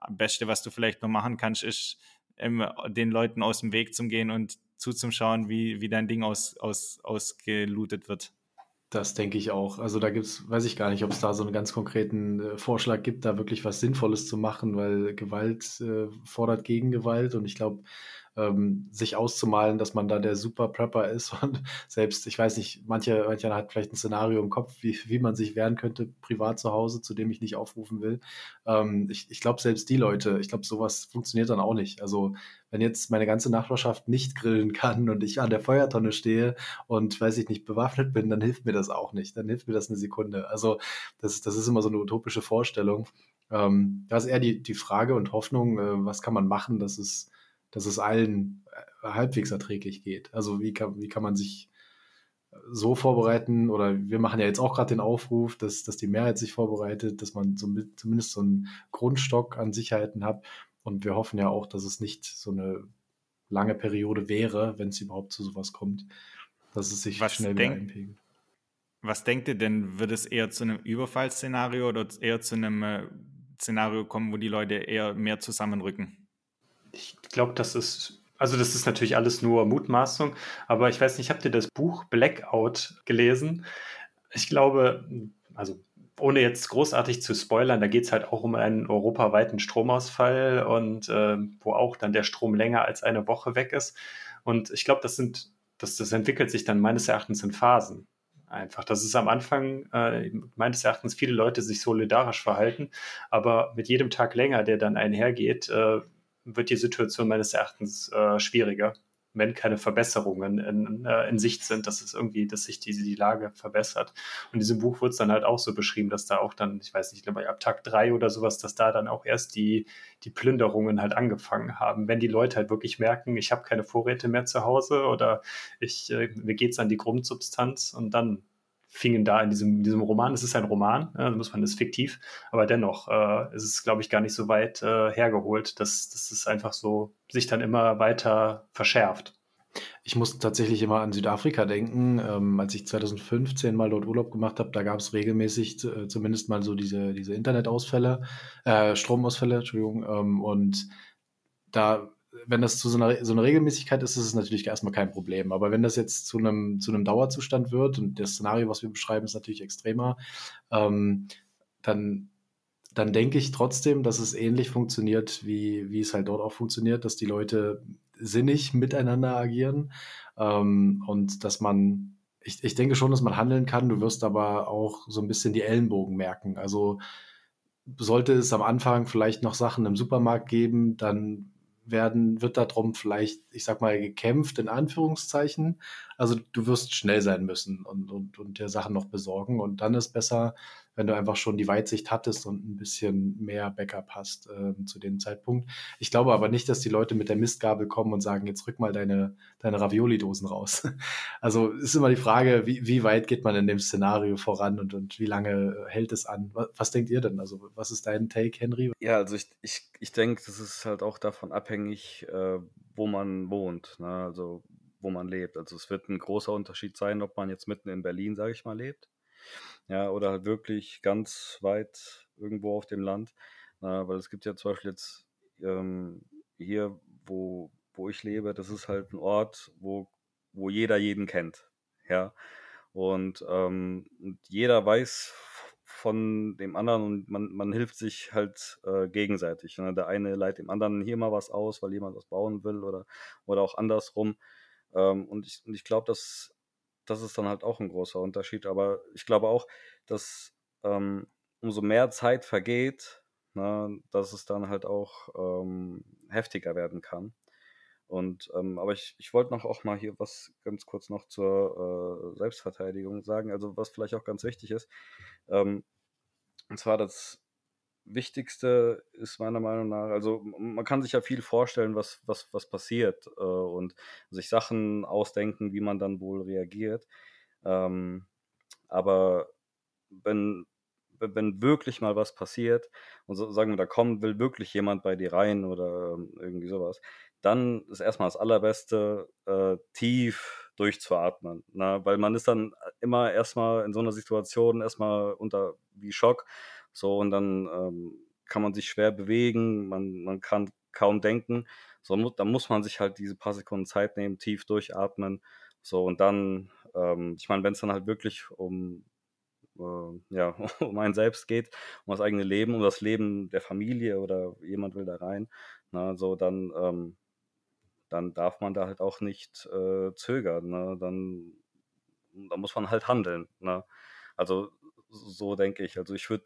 Beste, was du vielleicht nur machen kannst, ist, ähm, den Leuten aus dem Weg zu gehen und zuzuschauen, wie, wie dein Ding aus, aus, ausgelootet wird. Das denke ich auch. Also da gibt's, weiß ich gar nicht, ob es da so einen ganz konkreten äh, Vorschlag gibt, da wirklich was Sinnvolles zu machen, weil Gewalt äh, fordert Gegengewalt und ich glaube, ähm, sich auszumalen, dass man da der Super Prepper ist und selbst, ich weiß nicht, mancher manche hat vielleicht ein Szenario im Kopf, wie, wie man sich wehren könnte, privat zu Hause, zu dem ich nicht aufrufen will. Ähm, ich ich glaube, selbst die Leute, ich glaube, sowas funktioniert dann auch nicht. Also wenn jetzt meine ganze Nachbarschaft nicht grillen kann und ich an der Feuertonne stehe und weiß ich nicht bewaffnet bin, dann hilft mir das auch nicht. Dann hilft mir das eine Sekunde. Also das, das ist immer so eine utopische Vorstellung. Ähm, da ist eher die, die Frage und Hoffnung, äh, was kann man machen, dass es dass es allen äh, halbwegs erträglich geht. Also wie kann, wie kann man sich so vorbereiten oder wir machen ja jetzt auch gerade den Aufruf, dass, dass die Mehrheit sich vorbereitet, dass man so mit, zumindest so einen Grundstock an Sicherheiten hat und wir hoffen ja auch, dass es nicht so eine lange Periode wäre, wenn es überhaupt zu sowas kommt, dass es sich was schnell wieder einpegelt. Was denkt ihr denn, wird es eher zu einem Überfallszenario oder eher zu einem äh, Szenario kommen, wo die Leute eher mehr zusammenrücken? Ich glaube, das ist, also das ist natürlich alles nur Mutmaßung, aber ich weiß nicht, habt ihr das Buch Blackout gelesen? Ich glaube, also ohne jetzt großartig zu spoilern, da geht es halt auch um einen europaweiten Stromausfall und äh, wo auch dann der Strom länger als eine Woche weg ist. Und ich glaube, das sind, das, das entwickelt sich dann meines Erachtens in Phasen einfach. Das ist am Anfang äh, meines Erachtens viele Leute sich solidarisch verhalten, aber mit jedem Tag länger, der dann einhergeht, äh, wird die Situation meines Erachtens äh, schwieriger, wenn keine Verbesserungen in, äh, in, Sicht sind, dass es irgendwie, dass sich die, die Lage verbessert. Und in diesem Buch wird es dann halt auch so beschrieben, dass da auch dann, ich weiß nicht, ab Tag drei oder sowas, dass da dann auch erst die, die Plünderungen halt angefangen haben. Wenn die Leute halt wirklich merken, ich habe keine Vorräte mehr zu Hause oder ich, äh, mir es an die Grundsubstanz und dann fingen da in diesem, in diesem Roman, es ist ein Roman, da muss man, das fiktiv, aber dennoch äh, ist es, glaube ich, gar nicht so weit äh, hergeholt, dass, dass es einfach so sich dann immer weiter verschärft. Ich muss tatsächlich immer an Südafrika denken. Ähm, als ich 2015 mal dort Urlaub gemacht habe, da gab es regelmäßig äh, zumindest mal so diese, diese Internetausfälle, äh, Stromausfälle, Entschuldigung. Ähm, und da wenn das zu so einer, so einer Regelmäßigkeit ist, ist es natürlich erstmal kein Problem. Aber wenn das jetzt zu einem, zu einem Dauerzustand wird, und das Szenario, was wir beschreiben, ist natürlich extremer, ähm, dann, dann denke ich trotzdem, dass es ähnlich funktioniert, wie, wie es halt dort auch funktioniert, dass die Leute sinnig miteinander agieren ähm, und dass man, ich, ich denke schon, dass man handeln kann, du wirst aber auch so ein bisschen die Ellenbogen merken. Also sollte es am Anfang vielleicht noch Sachen im Supermarkt geben, dann werden, wird darum vielleicht, ich sag mal, gekämpft, in Anführungszeichen. Also du wirst schnell sein müssen und, und, und dir Sachen noch besorgen. Und dann ist besser, wenn du einfach schon die Weitsicht hattest und ein bisschen mehr Backup hast äh, zu dem Zeitpunkt. Ich glaube aber nicht, dass die Leute mit der Mistgabel kommen und sagen, jetzt rück mal deine, deine Ravioli-Dosen raus. Also ist immer die Frage, wie, wie weit geht man in dem Szenario voran und, und wie lange hält es an? Was, was denkt ihr denn? Also was ist dein Take, Henry? Ja, also ich, ich, ich denke, das ist halt auch davon abhängig, äh, wo man wohnt. Ne? Also wo man lebt. Also es wird ein großer Unterschied sein, ob man jetzt mitten in Berlin, sage ich mal, lebt ja, oder halt wirklich ganz weit irgendwo auf dem Land. Na, weil es gibt ja zum Beispiel jetzt ähm, hier, wo, wo ich lebe, das ist halt ein Ort, wo, wo jeder jeden kennt. Ja. Und, ähm, und jeder weiß von dem anderen und man, man hilft sich halt äh, gegenseitig. Ne? Der eine leiht dem anderen hier mal was aus, weil jemand was bauen will oder, oder auch andersrum. Ähm, und ich, und ich glaube, dass das ist dann halt auch ein großer Unterschied. Aber ich glaube auch, dass ähm, umso mehr Zeit vergeht, ne, dass es dann halt auch ähm, heftiger werden kann. Und ähm, aber ich, ich wollte noch auch mal hier was ganz kurz noch zur äh, Selbstverteidigung sagen, also was vielleicht auch ganz wichtig ist. Ähm, und zwar das Wichtigste ist meiner Meinung nach, also man kann sich ja viel vorstellen, was, was, was passiert äh, und sich Sachen ausdenken, wie man dann wohl reagiert. Ähm, aber wenn, wenn wirklich mal was passiert und so, sagen wir, da kommt, will wirklich jemand bei dir rein oder ähm, irgendwie sowas, dann ist erstmal das Allerbeste, äh, tief durchzuatmen. Ne? Weil man ist dann immer erstmal in so einer Situation erstmal unter wie Schock so, und dann ähm, kann man sich schwer bewegen, man, man kann kaum denken. So, da muss man sich halt diese paar Sekunden Zeit nehmen, tief durchatmen. So, und dann, ähm, ich meine, wenn es dann halt wirklich um, äh, ja, um einen selbst geht, um das eigene Leben, um das Leben der Familie oder jemand will da rein, na, so, dann, ähm, dann darf man da halt auch nicht äh, zögern. Ne? Dann, dann muss man halt handeln. Ne? Also so denke ich. Also ich würde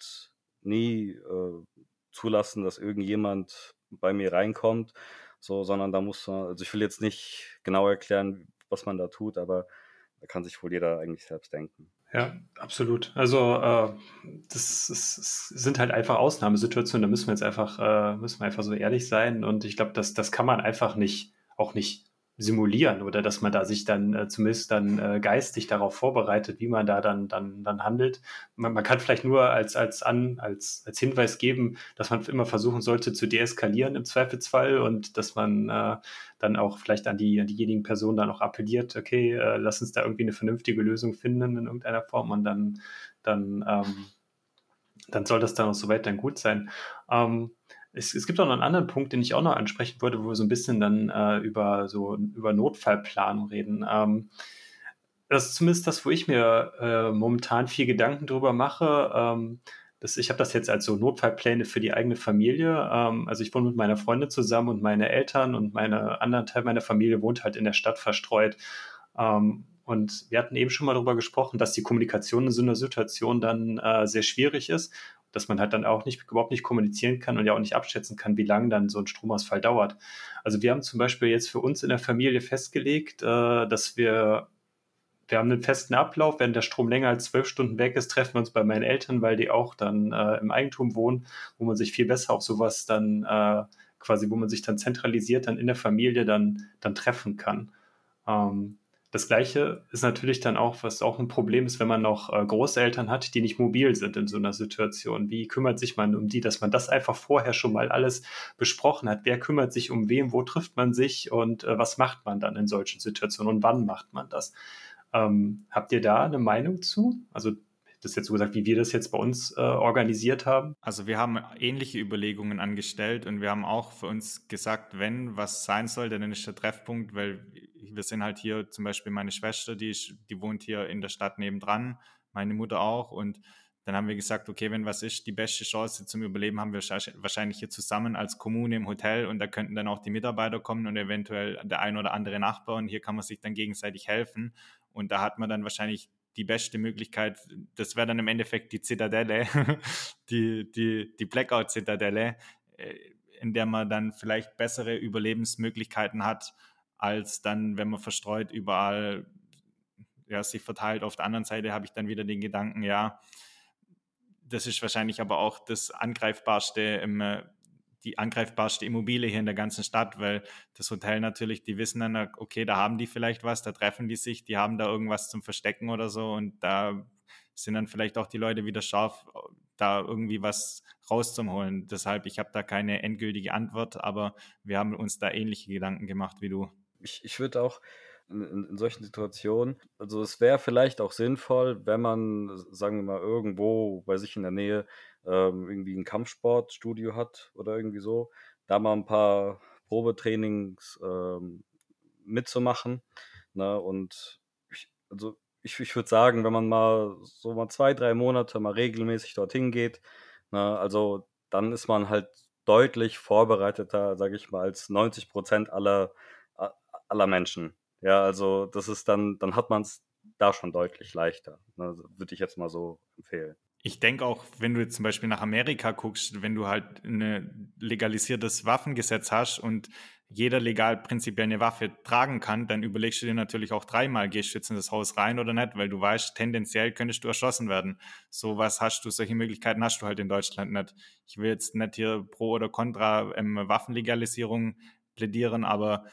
nie äh, zulassen, dass irgendjemand bei mir reinkommt, so, sondern da muss man, also ich will jetzt nicht genau erklären, was man da tut, aber da kann sich wohl jeder eigentlich selbst denken. Ja, absolut. Also äh, das, ist, das, sind halt einfach Ausnahmesituationen, da müssen wir jetzt einfach, äh, müssen wir einfach so ehrlich sein. Und ich glaube, das, das kann man einfach nicht, auch nicht simulieren oder dass man da sich dann äh, zumindest dann äh, geistig darauf vorbereitet, wie man da dann dann dann handelt. Man, man kann vielleicht nur als als an als als Hinweis geben, dass man immer versuchen sollte zu deeskalieren im Zweifelsfall und dass man äh, dann auch vielleicht an die an diejenigen Personen dann auch appelliert, okay, äh, lass uns da irgendwie eine vernünftige Lösung finden in irgendeiner Form und dann dann ähm, dann soll das dann auch soweit dann gut sein. Ähm, es, es gibt auch noch einen anderen Punkt, den ich auch noch ansprechen wollte, wo wir so ein bisschen dann äh, über so über Notfallplanung reden. Ähm, das ist zumindest das, wo ich mir äh, momentan viel Gedanken drüber mache. Ähm, das, ich habe das jetzt als so Notfallpläne für die eigene Familie. Ähm, also ich wohne mit meiner Freundin zusammen und meine Eltern und meine anderen Teil meiner Familie wohnt halt in der Stadt verstreut. Ähm, und wir hatten eben schon mal darüber gesprochen, dass die Kommunikation in so einer Situation dann äh, sehr schwierig ist dass man halt dann auch nicht, überhaupt nicht kommunizieren kann und ja auch nicht abschätzen kann, wie lange dann so ein Stromausfall dauert. Also wir haben zum Beispiel jetzt für uns in der Familie festgelegt, äh, dass wir wir haben einen festen Ablauf. Wenn der Strom länger als zwölf Stunden weg ist, treffen wir uns bei meinen Eltern, weil die auch dann äh, im Eigentum wohnen, wo man sich viel besser auf sowas dann äh, quasi, wo man sich dann zentralisiert dann in der Familie dann, dann treffen kann. Ähm, das Gleiche ist natürlich dann auch, was auch ein Problem ist, wenn man noch äh, Großeltern hat, die nicht mobil sind in so einer Situation. Wie kümmert sich man um die, dass man das einfach vorher schon mal alles besprochen hat? Wer kümmert sich um wem? Wo trifft man sich? Und äh, was macht man dann in solchen Situationen? Und wann macht man das? Ähm, habt ihr da eine Meinung zu? Also das jetzt so gesagt, wie wir das jetzt bei uns äh, organisiert haben? Also wir haben ähnliche Überlegungen angestellt und wir haben auch für uns gesagt, wenn was sein sollte, dann ist der Treffpunkt, weil wir sind halt hier zum Beispiel meine Schwester, die, ist, die wohnt hier in der Stadt nebendran, meine Mutter auch und dann haben wir gesagt, okay, wenn was ist, die beste Chance zum Überleben haben wir wahrscheinlich hier zusammen als Kommune im Hotel und da könnten dann auch die Mitarbeiter kommen und eventuell der ein oder andere Nachbar und hier kann man sich dann gegenseitig helfen und da hat man dann wahrscheinlich die beste Möglichkeit, das wäre dann im Endeffekt die Zitadelle, die, die, die Blackout-Zitadelle, äh, in der man dann vielleicht bessere Überlebensmöglichkeiten hat, als dann, wenn man verstreut überall ja, sich verteilt. Auf der anderen Seite habe ich dann wieder den Gedanken, ja, das ist wahrscheinlich aber auch das angreifbarste im, äh, die angreifbarste Immobilie hier in der ganzen Stadt, weil das Hotel natürlich, die wissen dann, okay, da haben die vielleicht was, da treffen die sich, die haben da irgendwas zum Verstecken oder so und da sind dann vielleicht auch die Leute wieder scharf, da irgendwie was rauszuholen. Deshalb, ich habe da keine endgültige Antwort, aber wir haben uns da ähnliche Gedanken gemacht wie du. Ich, ich würde auch in, in, in solchen Situationen. Also es wäre vielleicht auch sinnvoll, wenn man, sagen wir mal, irgendwo bei sich in der Nähe ähm, irgendwie ein Kampfsportstudio hat oder irgendwie so, da mal ein paar Probetrainings ähm, mitzumachen. Ne? Und ich, also ich, ich würde sagen, wenn man mal so mal zwei, drei Monate mal regelmäßig dorthin geht, ne? also dann ist man halt deutlich vorbereiteter, sage ich mal, als 90 Prozent aller, aller Menschen. Ja, also das ist dann, dann hat man es da schon deutlich leichter. Ne? Würde ich jetzt mal so empfehlen. Ich denke auch, wenn du jetzt zum Beispiel nach Amerika guckst, wenn du halt ein legalisiertes Waffengesetz hast und jeder legal prinzipiell eine Waffe tragen kann, dann überlegst du dir natürlich auch dreimal, gehst du jetzt in das Haus rein oder nicht, weil du weißt, tendenziell könntest du erschossen werden. So was hast du, solche Möglichkeiten hast du halt in Deutschland nicht. Ich will jetzt nicht hier pro oder contra ähm, Waffenlegalisierung plädieren, aber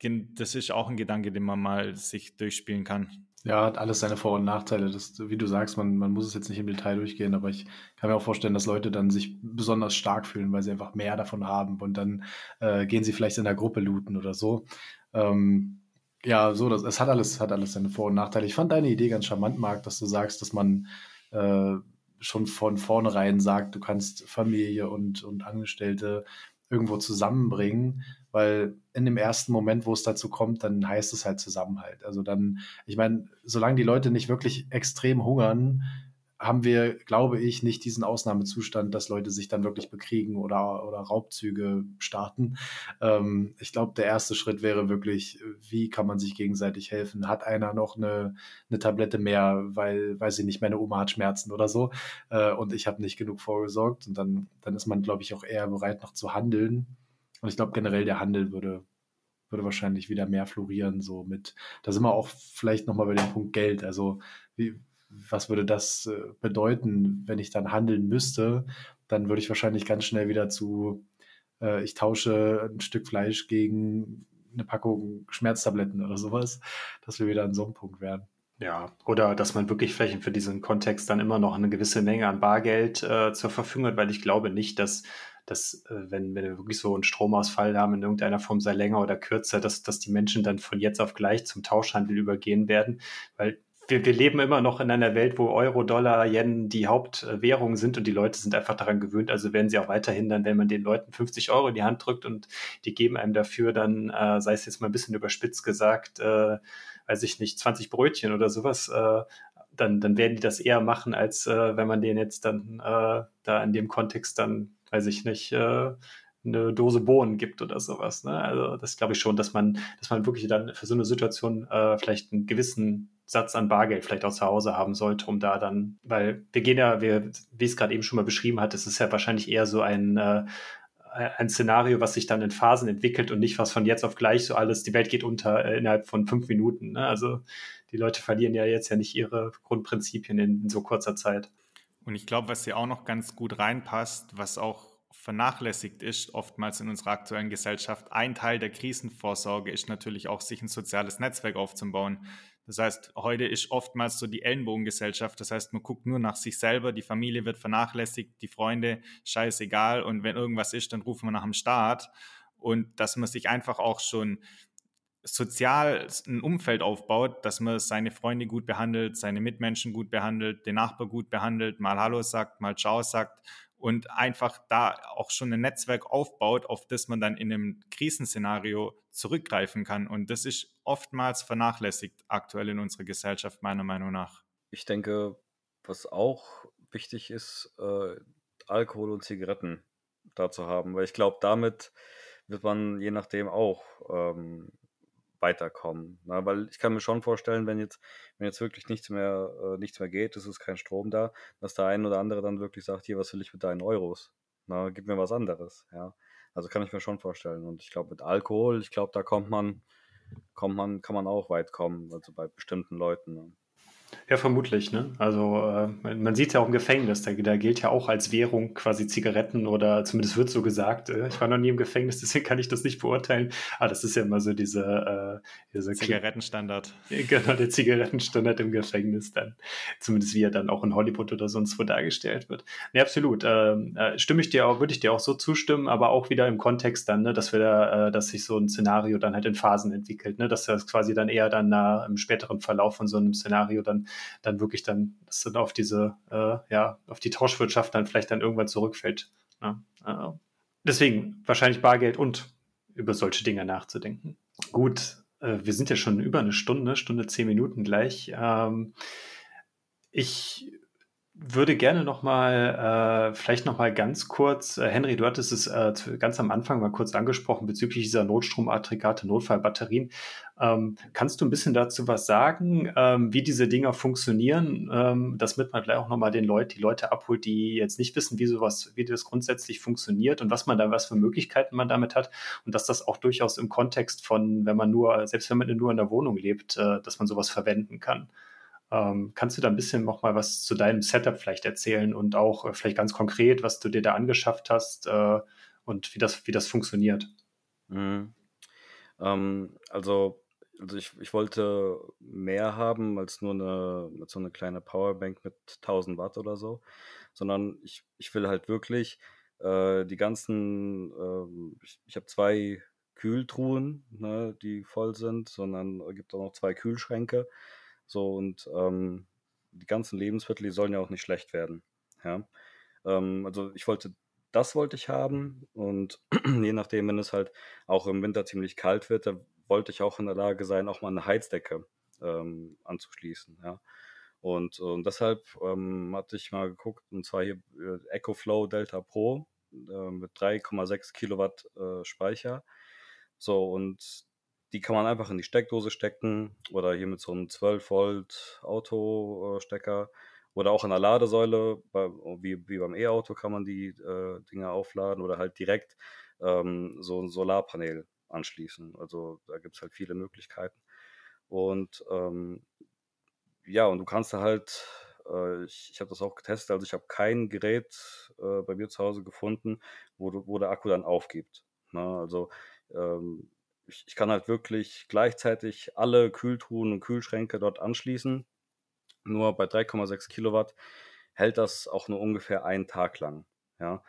das ist auch ein Gedanke, den man mal sich durchspielen kann. Ja, hat alles seine Vor- und Nachteile. Das, wie du sagst, man, man muss es jetzt nicht im Detail durchgehen, aber ich kann mir auch vorstellen, dass Leute dann sich besonders stark fühlen, weil sie einfach mehr davon haben und dann äh, gehen sie vielleicht in der Gruppe looten oder so. Ähm, ja, so, das, es hat alles, hat alles seine Vor- und Nachteile. Ich fand deine Idee ganz charmant, Marc, dass du sagst, dass man äh, schon von vornherein sagt, du kannst Familie und, und Angestellte irgendwo zusammenbringen, weil in dem ersten Moment, wo es dazu kommt, dann heißt es halt Zusammenhalt. Also dann, ich meine, solange die Leute nicht wirklich extrem hungern, haben wir, glaube ich, nicht diesen Ausnahmezustand, dass Leute sich dann wirklich bekriegen oder, oder Raubzüge starten. Ähm, ich glaube, der erste Schritt wäre wirklich, wie kann man sich gegenseitig helfen? Hat einer noch eine, eine Tablette mehr, weil, weil sie nicht, meine Oma hat Schmerzen oder so äh, und ich habe nicht genug vorgesorgt und dann, dann ist man, glaube ich, auch eher bereit, noch zu handeln. Und ich glaube, generell der Handel würde, würde wahrscheinlich wieder mehr florieren, so mit, da sind wir auch vielleicht nochmal bei dem Punkt Geld. Also, wie, was würde das äh, bedeuten, wenn ich dann handeln müsste? Dann würde ich wahrscheinlich ganz schnell wieder zu, äh, ich tausche ein Stück Fleisch gegen eine Packung Schmerztabletten oder sowas, dass wir wieder an so einem Punkt wären. Ja, oder dass man wirklich vielleicht für diesen Kontext dann immer noch eine gewisse Menge an Bargeld äh, zur Verfügung hat, weil ich glaube nicht, dass, dass äh, wenn, wenn wir wirklich so einen Stromausfall haben in irgendeiner Form, sei länger oder kürzer, dass, dass die Menschen dann von jetzt auf gleich zum Tauschhandel übergehen werden, weil wir, wir leben immer noch in einer Welt, wo Euro, Dollar, Yen die Hauptwährungen sind und die Leute sind einfach daran gewöhnt. Also werden sie auch weiterhin dann, wenn man den Leuten 50 Euro in die Hand drückt und die geben einem dafür dann, äh, sei es jetzt mal ein bisschen überspitzt gesagt, äh, weiß ich nicht, 20 Brötchen oder sowas, äh, dann, dann werden die das eher machen, als äh, wenn man denen jetzt dann äh, da in dem Kontext dann, weiß ich nicht, äh, eine Dose Bohnen gibt oder sowas. Ne? Also das glaube ich schon, dass man, dass man wirklich dann für so eine Situation äh, vielleicht einen gewissen Satz an Bargeld vielleicht auch zu Hause haben sollte, um da dann, weil wir gehen ja, wir, wie es gerade eben schon mal beschrieben hat, es ist ja wahrscheinlich eher so ein äh, ein Szenario, was sich dann in Phasen entwickelt und nicht was von jetzt auf gleich so alles, die Welt geht unter äh, innerhalb von fünf Minuten. Ne? Also die Leute verlieren ja jetzt ja nicht ihre Grundprinzipien in, in so kurzer Zeit. Und ich glaube, was hier auch noch ganz gut reinpasst, was auch vernachlässigt ist, oftmals in unserer aktuellen Gesellschaft. Ein Teil der Krisenvorsorge ist natürlich auch, sich ein soziales Netzwerk aufzubauen. Das heißt, heute ist oftmals so die Ellenbogengesellschaft. Das heißt, man guckt nur nach sich selber, die Familie wird vernachlässigt, die Freunde, scheißegal. Und wenn irgendwas ist, dann rufen wir nach dem Staat. Und dass man sich einfach auch schon sozial ein Umfeld aufbaut, dass man seine Freunde gut behandelt, seine Mitmenschen gut behandelt, den Nachbar gut behandelt, mal Hallo sagt, mal Ciao sagt und einfach da auch schon ein Netzwerk aufbaut, auf das man dann in einem Krisenszenario zurückgreifen kann. Und das ist oftmals vernachlässigt aktuell in unserer Gesellschaft, meiner Meinung nach. Ich denke, was auch wichtig ist, äh, Alkohol und Zigaretten da zu haben, weil ich glaube, damit wird man je nachdem auch ähm, weiterkommen. Ne? Weil ich kann mir schon vorstellen, wenn jetzt, wenn jetzt wirklich nichts mehr, äh, nichts mehr geht, es ist kein Strom da, dass der ein oder andere dann wirklich sagt, hier, was will ich mit deinen Euros? Na, gib mir was anderes, ja. Also kann ich mir schon vorstellen. Und ich glaube, mit Alkohol, ich glaube, da kommt man, kommt man, kann man auch weit kommen, also bei bestimmten Leuten. Ne? Ja, vermutlich. Ne? Also äh, man sieht ja auch im Gefängnis, da, da, gilt ja auch als Währung quasi Zigaretten oder zumindest wird so gesagt. Äh, ich war noch nie im Gefängnis, deswegen kann ich das nicht beurteilen. Aber das ist ja immer so diese, äh, diese Zigarettenstandard. Genau, der Zigarettenstandard im Gefängnis dann. Zumindest wie er dann auch in Hollywood oder sonst wo dargestellt wird. Ne, absolut. Ähm, äh, stimme ich dir auch, würde ich dir auch so zustimmen, aber auch wieder im Kontext dann, ne, dass wir da, äh, dass sich so ein Szenario dann halt in Phasen entwickelt, ne? dass das quasi dann eher dann äh, im späteren Verlauf von so einem Szenario dann dann wirklich dann, dass dann auf diese, äh, ja, auf die Tauschwirtschaft dann vielleicht dann irgendwann zurückfällt. Ne? Äh, deswegen wahrscheinlich Bargeld und über solche Dinge nachzudenken. Gut, äh, wir sind ja schon über eine Stunde, Stunde zehn Minuten gleich. Ähm, ich würde gerne noch mal, äh, vielleicht noch mal ganz kurz, äh, Henry, du hattest es äh, ganz am Anfang mal kurz angesprochen bezüglich dieser Notstromaggregate, Notfallbatterien. Ähm, kannst du ein bisschen dazu was sagen, ähm, wie diese Dinger funktionieren, ähm, damit man vielleicht auch noch mal den Leut, die Leute abholt, die jetzt nicht wissen, wie sowas, wie das grundsätzlich funktioniert und was man da, was für Möglichkeiten man damit hat und dass das auch durchaus im Kontext von, wenn man nur, selbst wenn man nur in der Wohnung lebt, äh, dass man sowas verwenden kann. Ähm, kannst du da ein bisschen noch mal was zu deinem Setup vielleicht erzählen und auch äh, vielleicht ganz konkret, was du dir da angeschafft hast äh, und wie das, wie das funktioniert? Mhm. Ähm, also, also ich, ich wollte mehr haben als nur eine, so eine kleine Powerbank mit 1000 Watt oder so, sondern ich, ich will halt wirklich äh, die ganzen, äh, ich, ich habe zwei Kühltruhen, ne, die voll sind, sondern es gibt auch noch zwei Kühlschränke so und ähm, die ganzen Lebensmittel, die sollen ja auch nicht schlecht werden. Ja. Ähm, also ich wollte, das wollte ich haben und je nachdem, wenn es halt auch im Winter ziemlich kalt wird, da wollte ich auch in der Lage sein, auch mal eine Heizdecke ähm, anzuschließen. Ja. Und, und deshalb ähm, hatte ich mal geguckt, und zwar hier äh, EcoFlow Delta Pro äh, mit 3,6 Kilowatt äh, Speicher. So, und die kann man einfach in die Steckdose stecken oder hier mit so einem 12 Volt Autostecker oder auch an der Ladesäule, wie, wie beim E-Auto kann man die äh, Dinge aufladen oder halt direkt ähm, so ein Solarpanel anschließen. Also da gibt es halt viele Möglichkeiten. Und ähm, ja, und du kannst da halt, äh, ich, ich habe das auch getestet, also ich habe kein Gerät äh, bei mir zu Hause gefunden, wo, wo der Akku dann aufgibt. Ne? Also ähm, ich, ich kann halt wirklich gleichzeitig alle Kühltruhen und Kühlschränke dort anschließen. Nur bei 3,6 Kilowatt hält das auch nur ungefähr einen Tag lang. Ja.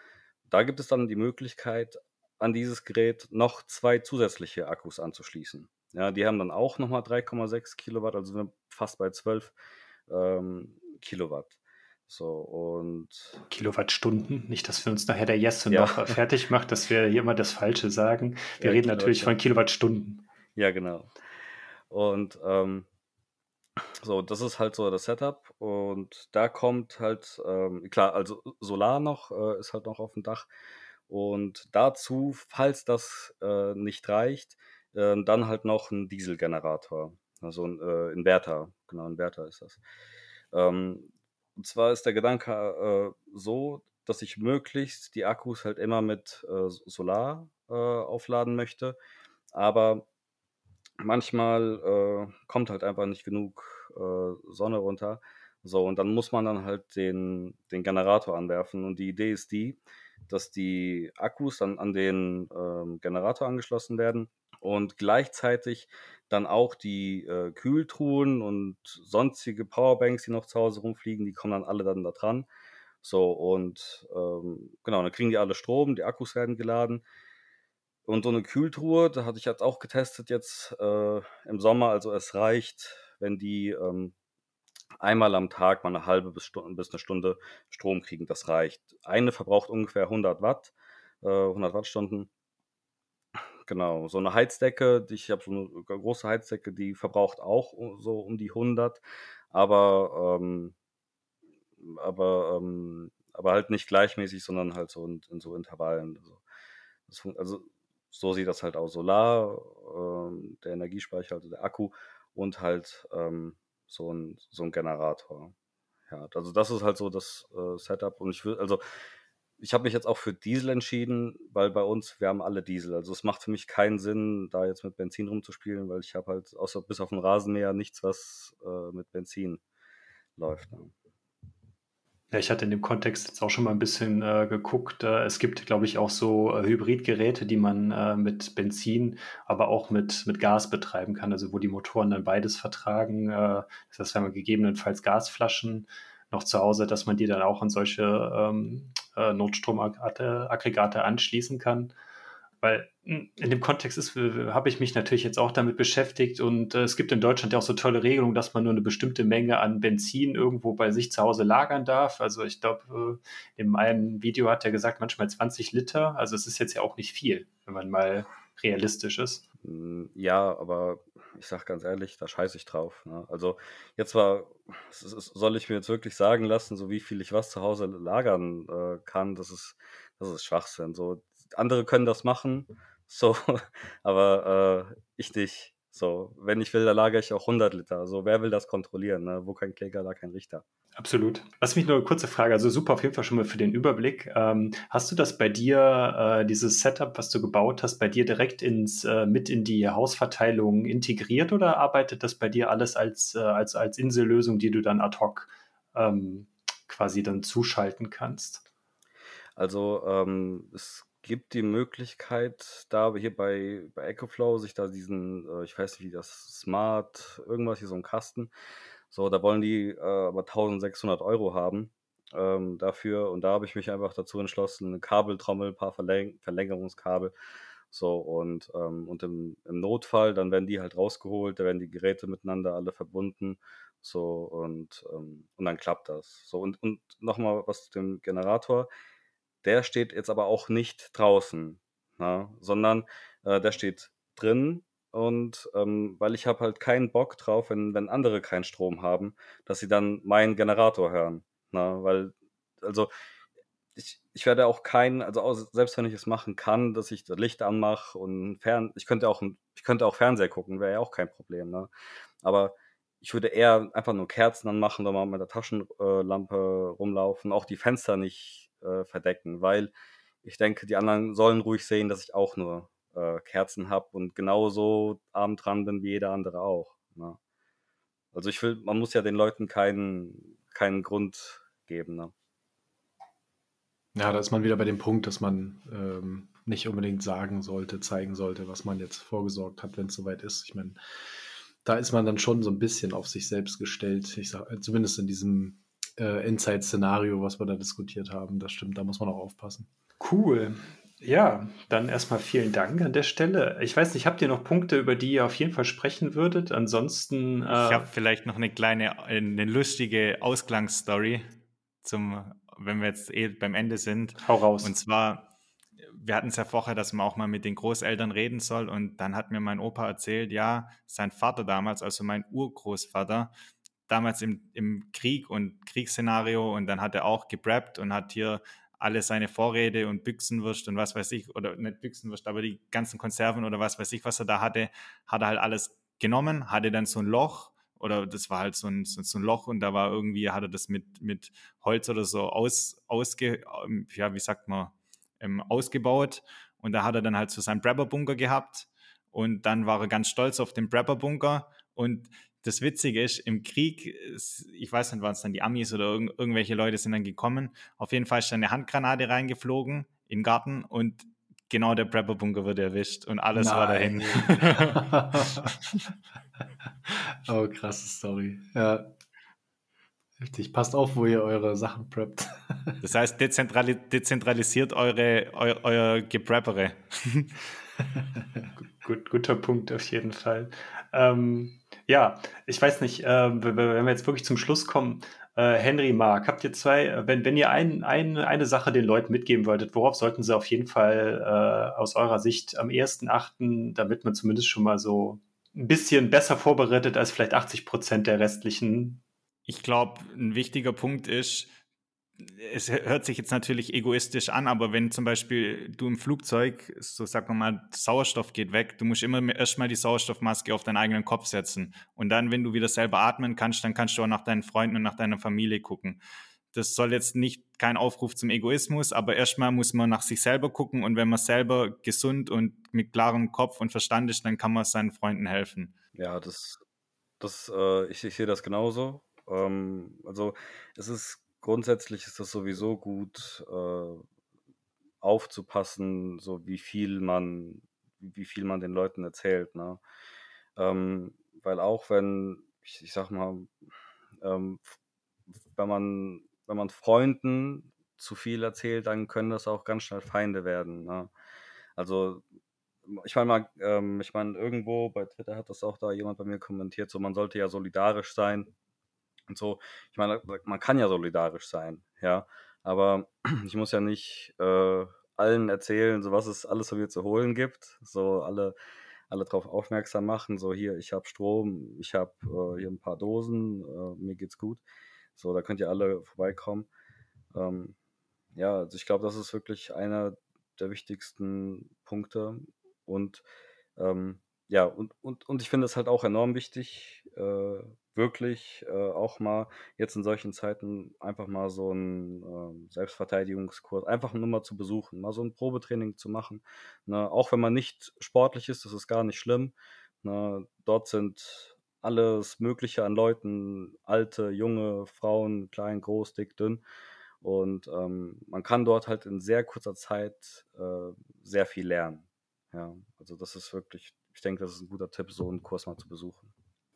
Da gibt es dann die Möglichkeit, an dieses Gerät noch zwei zusätzliche Akkus anzuschließen. Ja, die haben dann auch nochmal 3,6 Kilowatt, also fast bei 12 ähm, Kilowatt. So, und. Kilowattstunden. Nicht, dass wir uns nachher der Jesse ja. noch fertig macht, dass wir hier immer das Falsche sagen. Wir ja, reden natürlich von Kilowattstunden. Ja, genau. Und ähm, so, das ist halt so das Setup. Und da kommt halt, ähm, klar, also Solar noch, äh, ist halt noch auf dem Dach. Und dazu, falls das äh, nicht reicht, äh, dann halt noch ein Dieselgenerator. Also ein äh, Inverter. Genau, Inverter ist das. Ähm, und zwar ist der Gedanke äh, so, dass ich möglichst die Akkus halt immer mit äh, Solar äh, aufladen möchte. Aber manchmal äh, kommt halt einfach nicht genug äh, Sonne runter. So, und dann muss man dann halt den, den Generator anwerfen. Und die Idee ist die, dass die Akkus dann an den ähm, Generator angeschlossen werden und gleichzeitig dann auch die äh, Kühltruhen und sonstige Powerbanks, die noch zu Hause rumfliegen, die kommen dann alle dann da dran. So, und ähm, genau, dann kriegen die alle Strom, die Akkus werden geladen. Und so eine Kühltruhe, da hatte ich jetzt auch getestet jetzt äh, im Sommer, also es reicht, wenn die ähm, einmal am Tag mal eine halbe bis, bis eine Stunde Strom kriegen, das reicht. Eine verbraucht ungefähr 100 Watt, äh, 100 Wattstunden Genau, so eine Heizdecke, ich habe so eine große Heizdecke, die verbraucht auch so um die 100, aber ähm, aber ähm, aber halt nicht gleichmäßig, sondern halt so in, in so Intervallen. Also, das, also so sieht das halt aus. Solar, ähm, der Energiespeicher, also der Akku und halt ähm, so ein so ein Generator. Ja, also das ist halt so das äh, Setup und ich will also ich habe mich jetzt auch für Diesel entschieden, weil bei uns, wir haben alle Diesel. Also es macht für mich keinen Sinn, da jetzt mit Benzin rumzuspielen, weil ich habe halt außer bis auf den Rasenmäher nichts, was äh, mit Benzin läuft. Ne? Ja, ich hatte in dem Kontext jetzt auch schon mal ein bisschen äh, geguckt. Äh, es gibt, glaube ich, auch so äh, Hybridgeräte, die man äh, mit Benzin, aber auch mit, mit Gas betreiben kann, also wo die Motoren dann beides vertragen. Äh, das heißt, wenn man gegebenenfalls Gasflaschen noch zu Hause, dass man die dann auch an solche ähm, äh, Notstromaggregate anschließen kann weil hm, in dem Kontext ist, habe ich mich natürlich jetzt auch damit beschäftigt und äh, es gibt in Deutschland ja auch so tolle Regelungen, dass man nur eine bestimmte Menge an Benzin irgendwo bei sich zu Hause lagern darf. Also ich glaube, äh, in einem Video hat er gesagt, manchmal 20 Liter. Also es ist jetzt ja auch nicht viel, wenn man mal realistisch ist. Hm, ja, aber ich sage ganz ehrlich, da scheiße ich drauf. Ne? Also jetzt war, soll ich mir jetzt wirklich sagen lassen, so wie viel ich was zu Hause lagern äh, kann, das ist, das ist Schwachsinn. So, andere können das machen, so, aber äh, ich nicht. So, wenn ich will, da lagere ich auch 100 Liter. So, wer will das kontrollieren? Ne? Wo kein Kläger, da kein Richter. Absolut. Lass mich nur eine kurze Frage. Also super auf jeden Fall schon mal für den Überblick. Ähm, hast du das bei dir, äh, dieses Setup, was du gebaut hast, bei dir direkt ins, äh, mit in die Hausverteilung integriert oder arbeitet das bei dir alles als, äh, als, als Insellösung, die du dann ad hoc ähm, quasi dann zuschalten kannst? Also ähm, es gibt die Möglichkeit, da hier bei, bei EcoFlow sich da diesen, äh, ich weiß nicht wie das, Smart, irgendwas hier so ein Kasten, so, da wollen die äh, aber 1600 Euro haben ähm, dafür. Und da habe ich mich einfach dazu entschlossen, eine Kabeltrommel, ein paar Verläng Verlängerungskabel, so und, ähm, und im, im Notfall, dann werden die halt rausgeholt, da werden die Geräte miteinander alle verbunden, so und, ähm, und dann klappt das. So und, und nochmal was zu dem Generator der steht jetzt aber auch nicht draußen, na, ne, sondern äh, der steht drin und ähm, weil ich habe halt keinen Bock drauf, wenn, wenn andere keinen Strom haben, dass sie dann meinen Generator hören. Na, ne, weil, also ich, ich werde auch keinen, also selbst wenn ich es machen kann, dass ich das Licht anmache und fern, ich könnte auch, ich könnte auch Fernseher gucken, wäre ja auch kein Problem, ne? Aber ich würde eher einfach nur Kerzen anmachen, oder mal mit der Taschenlampe rumlaufen, auch die Fenster nicht äh, verdecken, weil ich denke, die anderen sollen ruhig sehen, dass ich auch nur äh, Kerzen habe und genauso arm dran bin wie jeder andere auch. Ne? Also ich will, man muss ja den Leuten keinen, keinen Grund geben. Ne? Ja, da ist man wieder bei dem Punkt, dass man ähm, nicht unbedingt sagen sollte, zeigen sollte, was man jetzt vorgesorgt hat, wenn es soweit ist. Ich meine, da ist man dann schon so ein bisschen auf sich selbst gestellt. Ich sag, zumindest in diesem äh, Inside-Szenario, was wir da diskutiert haben. Das stimmt, da muss man auch aufpassen. Cool. Ja, dann erstmal vielen Dank an der Stelle. Ich weiß nicht, habt ihr noch Punkte, über die ihr auf jeden Fall sprechen würdet? Ansonsten. Äh ich habe vielleicht noch eine kleine, eine lustige Ausklangsstory zum, wenn wir jetzt eh beim Ende sind. Hau raus. Und zwar, wir hatten es ja vorher, dass man auch mal mit den Großeltern reden soll. Und dann hat mir mein Opa erzählt, ja, sein Vater damals, also mein Urgroßvater, damals im, im Krieg und Kriegsszenario und dann hat er auch gepreppt und hat hier alle seine Vorräte und Büchsenwurst und was weiß ich, oder nicht Büchsenwurst, aber die ganzen Konserven oder was weiß ich, was er da hatte, hat er halt alles genommen, hatte dann so ein Loch oder das war halt so ein, so, so ein Loch und da war irgendwie, hat er das mit, mit Holz oder so aus, ausge, ähm, ja, wie sagt man, ähm, ausgebaut und da hat er dann halt so seinen Prepper-Bunker gehabt und dann war er ganz stolz auf den Prepper-Bunker und das Witzige ist, im Krieg, ich weiß nicht, waren es dann die Amis oder irg irgendwelche Leute sind dann gekommen. Auf jeden Fall ist dann eine Handgranate reingeflogen in den Garten und genau der Prepper-Bunker wurde erwischt und alles Nein. war dahin. oh, krasse Story. Ja. Heftig. Passt auf, wo ihr eure Sachen preppt. das heißt, dezentrali dezentralisiert eure, eu euer Gepreppere. Gut, guter Punkt auf jeden Fall. Ähm, ja, ich weiß nicht, äh, wenn wir jetzt wirklich zum Schluss kommen, äh, Henry, Mark, habt ihr zwei, äh, wenn, wenn ihr ein, ein, eine Sache den Leuten mitgeben wolltet, worauf sollten sie auf jeden Fall äh, aus eurer Sicht am ersten achten, damit man zumindest schon mal so ein bisschen besser vorbereitet als vielleicht 80 Prozent der restlichen? Ich glaube, ein wichtiger Punkt ist, es hört sich jetzt natürlich egoistisch an, aber wenn zum Beispiel du im Flugzeug, so sagen wir mal, Sauerstoff geht weg, du musst immer erstmal die Sauerstoffmaske auf deinen eigenen Kopf setzen. Und dann, wenn du wieder selber atmen kannst, dann kannst du auch nach deinen Freunden und nach deiner Familie gucken. Das soll jetzt nicht kein Aufruf zum Egoismus, aber erstmal muss man nach sich selber gucken und wenn man selber gesund und mit klarem Kopf und Verstand ist, dann kann man seinen Freunden helfen. Ja, das, das, äh, ich, ich sehe das genauso. Ähm, also es ist grundsätzlich ist das sowieso gut, äh, aufzupassen, so wie viel man, wie viel man den Leuten erzählt, ne? Ähm, weil auch wenn, ich, ich sag mal, ähm, wenn man, wenn man Freunden zu viel erzählt, dann können das auch ganz schnell Feinde werden. Ne? Also ich meine mal, ähm, ich meine, irgendwo bei Twitter hat das auch da jemand bei mir kommentiert, so man sollte ja solidarisch sein und so. Ich meine, man kann ja solidarisch sein, ja, aber ich muss ja nicht äh, allen erzählen, so was es alles von mir zu holen gibt, so alle alle darauf aufmerksam machen, so hier, ich habe Strom, ich habe äh, hier ein paar Dosen, äh, mir geht's gut. So, da könnt ihr alle vorbeikommen. Ähm, ja, also ich glaube, das ist wirklich einer der wichtigsten Punkte. Und ähm, ja, und, und, und ich finde es halt auch enorm wichtig, äh, wirklich äh, auch mal jetzt in solchen Zeiten einfach mal so einen äh, Selbstverteidigungskurs, einfach nur mal zu besuchen, mal so ein Probetraining zu machen. Ne? Auch wenn man nicht sportlich ist, das ist gar nicht schlimm. Ne? Dort sind alles Mögliche an Leuten, alte, junge, Frauen, klein, groß, dick, dünn. Und ähm, man kann dort halt in sehr kurzer Zeit äh, sehr viel lernen. Ja, also das ist wirklich, ich denke, das ist ein guter Tipp, so einen Kurs mal zu besuchen.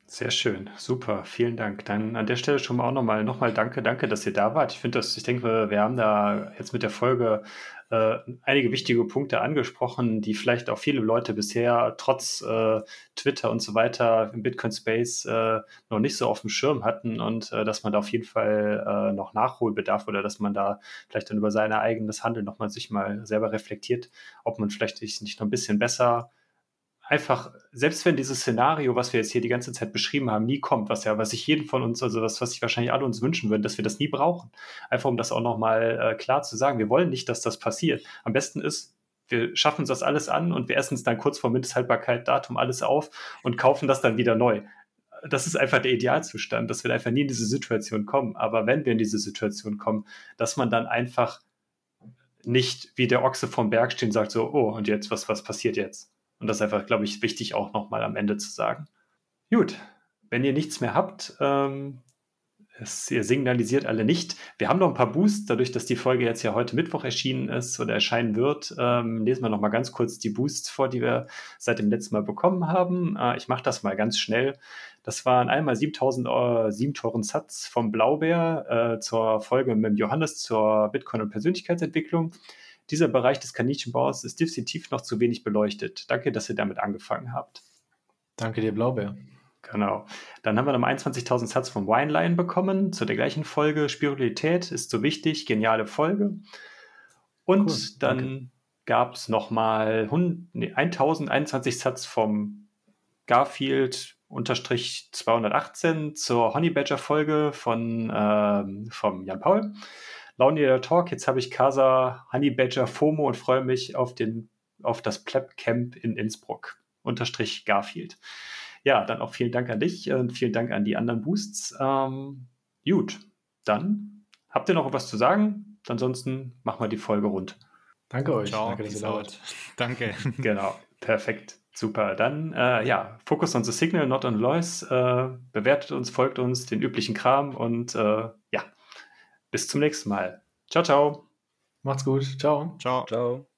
Sehr schön, super, vielen Dank. Dann an der Stelle schon mal auch nochmal noch mal danke, danke, dass ihr da wart. Ich finde das, ich denke, wir haben da jetzt mit der Folge äh, einige wichtige Punkte angesprochen, die vielleicht auch viele Leute bisher trotz äh, Twitter und so weiter im Bitcoin Space äh, noch nicht so auf dem Schirm hatten und äh, dass man da auf jeden Fall äh, noch Nachholbedarf oder dass man da vielleicht dann über sein eigenes Handeln nochmal sich mal selber reflektiert, ob man vielleicht nicht noch ein bisschen besser einfach, selbst wenn dieses Szenario, was wir jetzt hier die ganze Zeit beschrieben haben, nie kommt, was ja, was sich jeden von uns, also was, was sich wahrscheinlich alle uns wünschen würden, dass wir das nie brauchen. Einfach um das auch nochmal äh, klar zu sagen. Wir wollen nicht, dass das passiert. Am besten ist, wir schaffen uns das alles an und wir essen es dann kurz vor Mindesthaltbarkeit, Datum alles auf und kaufen das dann wieder neu. Das ist einfach der Idealzustand, dass wir einfach nie in diese Situation kommen. Aber wenn wir in diese Situation kommen, dass man dann einfach nicht wie der Ochse vom Berg steht und sagt so, oh, und jetzt, was, was passiert jetzt? Und das ist einfach, glaube ich, wichtig auch nochmal am Ende zu sagen. Gut, wenn ihr nichts mehr habt, ähm, es, ihr signalisiert alle nicht. Wir haben noch ein paar Boosts, dadurch, dass die Folge jetzt ja heute Mittwoch erschienen ist oder erscheinen wird. Ähm, lesen wir noch mal ganz kurz die Boosts vor, die wir seit dem letzten Mal bekommen haben. Äh, ich mache das mal ganz schnell. Das waren einmal 7000 äh, 7 Toren Satz vom Blaubeer äh, zur Folge mit dem Johannes zur Bitcoin- und Persönlichkeitsentwicklung dieser Bereich des Kaninchenbaus ist definitiv noch zu wenig beleuchtet. Danke, dass ihr damit angefangen habt. Danke dir, Blaubeer. Genau. Dann haben wir noch 21.000 Satz vom Wineline bekommen zu der gleichen Folge. Spiritualität ist so wichtig, geniale Folge. Und cool, dann gab es nochmal nee, 1021 Satz vom Garfield unterstrich 218 zur Honey Badger Folge von ähm, vom Jan Paul. Launier Talk. Jetzt habe ich Casa, Honey Badger, FOMO und freue mich auf, den, auf das Pleb Camp in Innsbruck. Unterstrich Garfield. Ja, dann auch vielen Dank an dich und vielen Dank an die anderen Boosts. Ähm, gut, dann habt ihr noch was zu sagen? Ansonsten machen wir die Folge rund. Danke euch. Ciao, Danke, dass ihr da Danke. Genau, perfekt. Super. Dann, äh, ja, Focus on the Signal, not on Lois. Äh, bewertet uns, folgt uns, den üblichen Kram und äh, bis zum nächsten Mal. Ciao, ciao. Macht's gut. Ciao. Ciao. Ciao.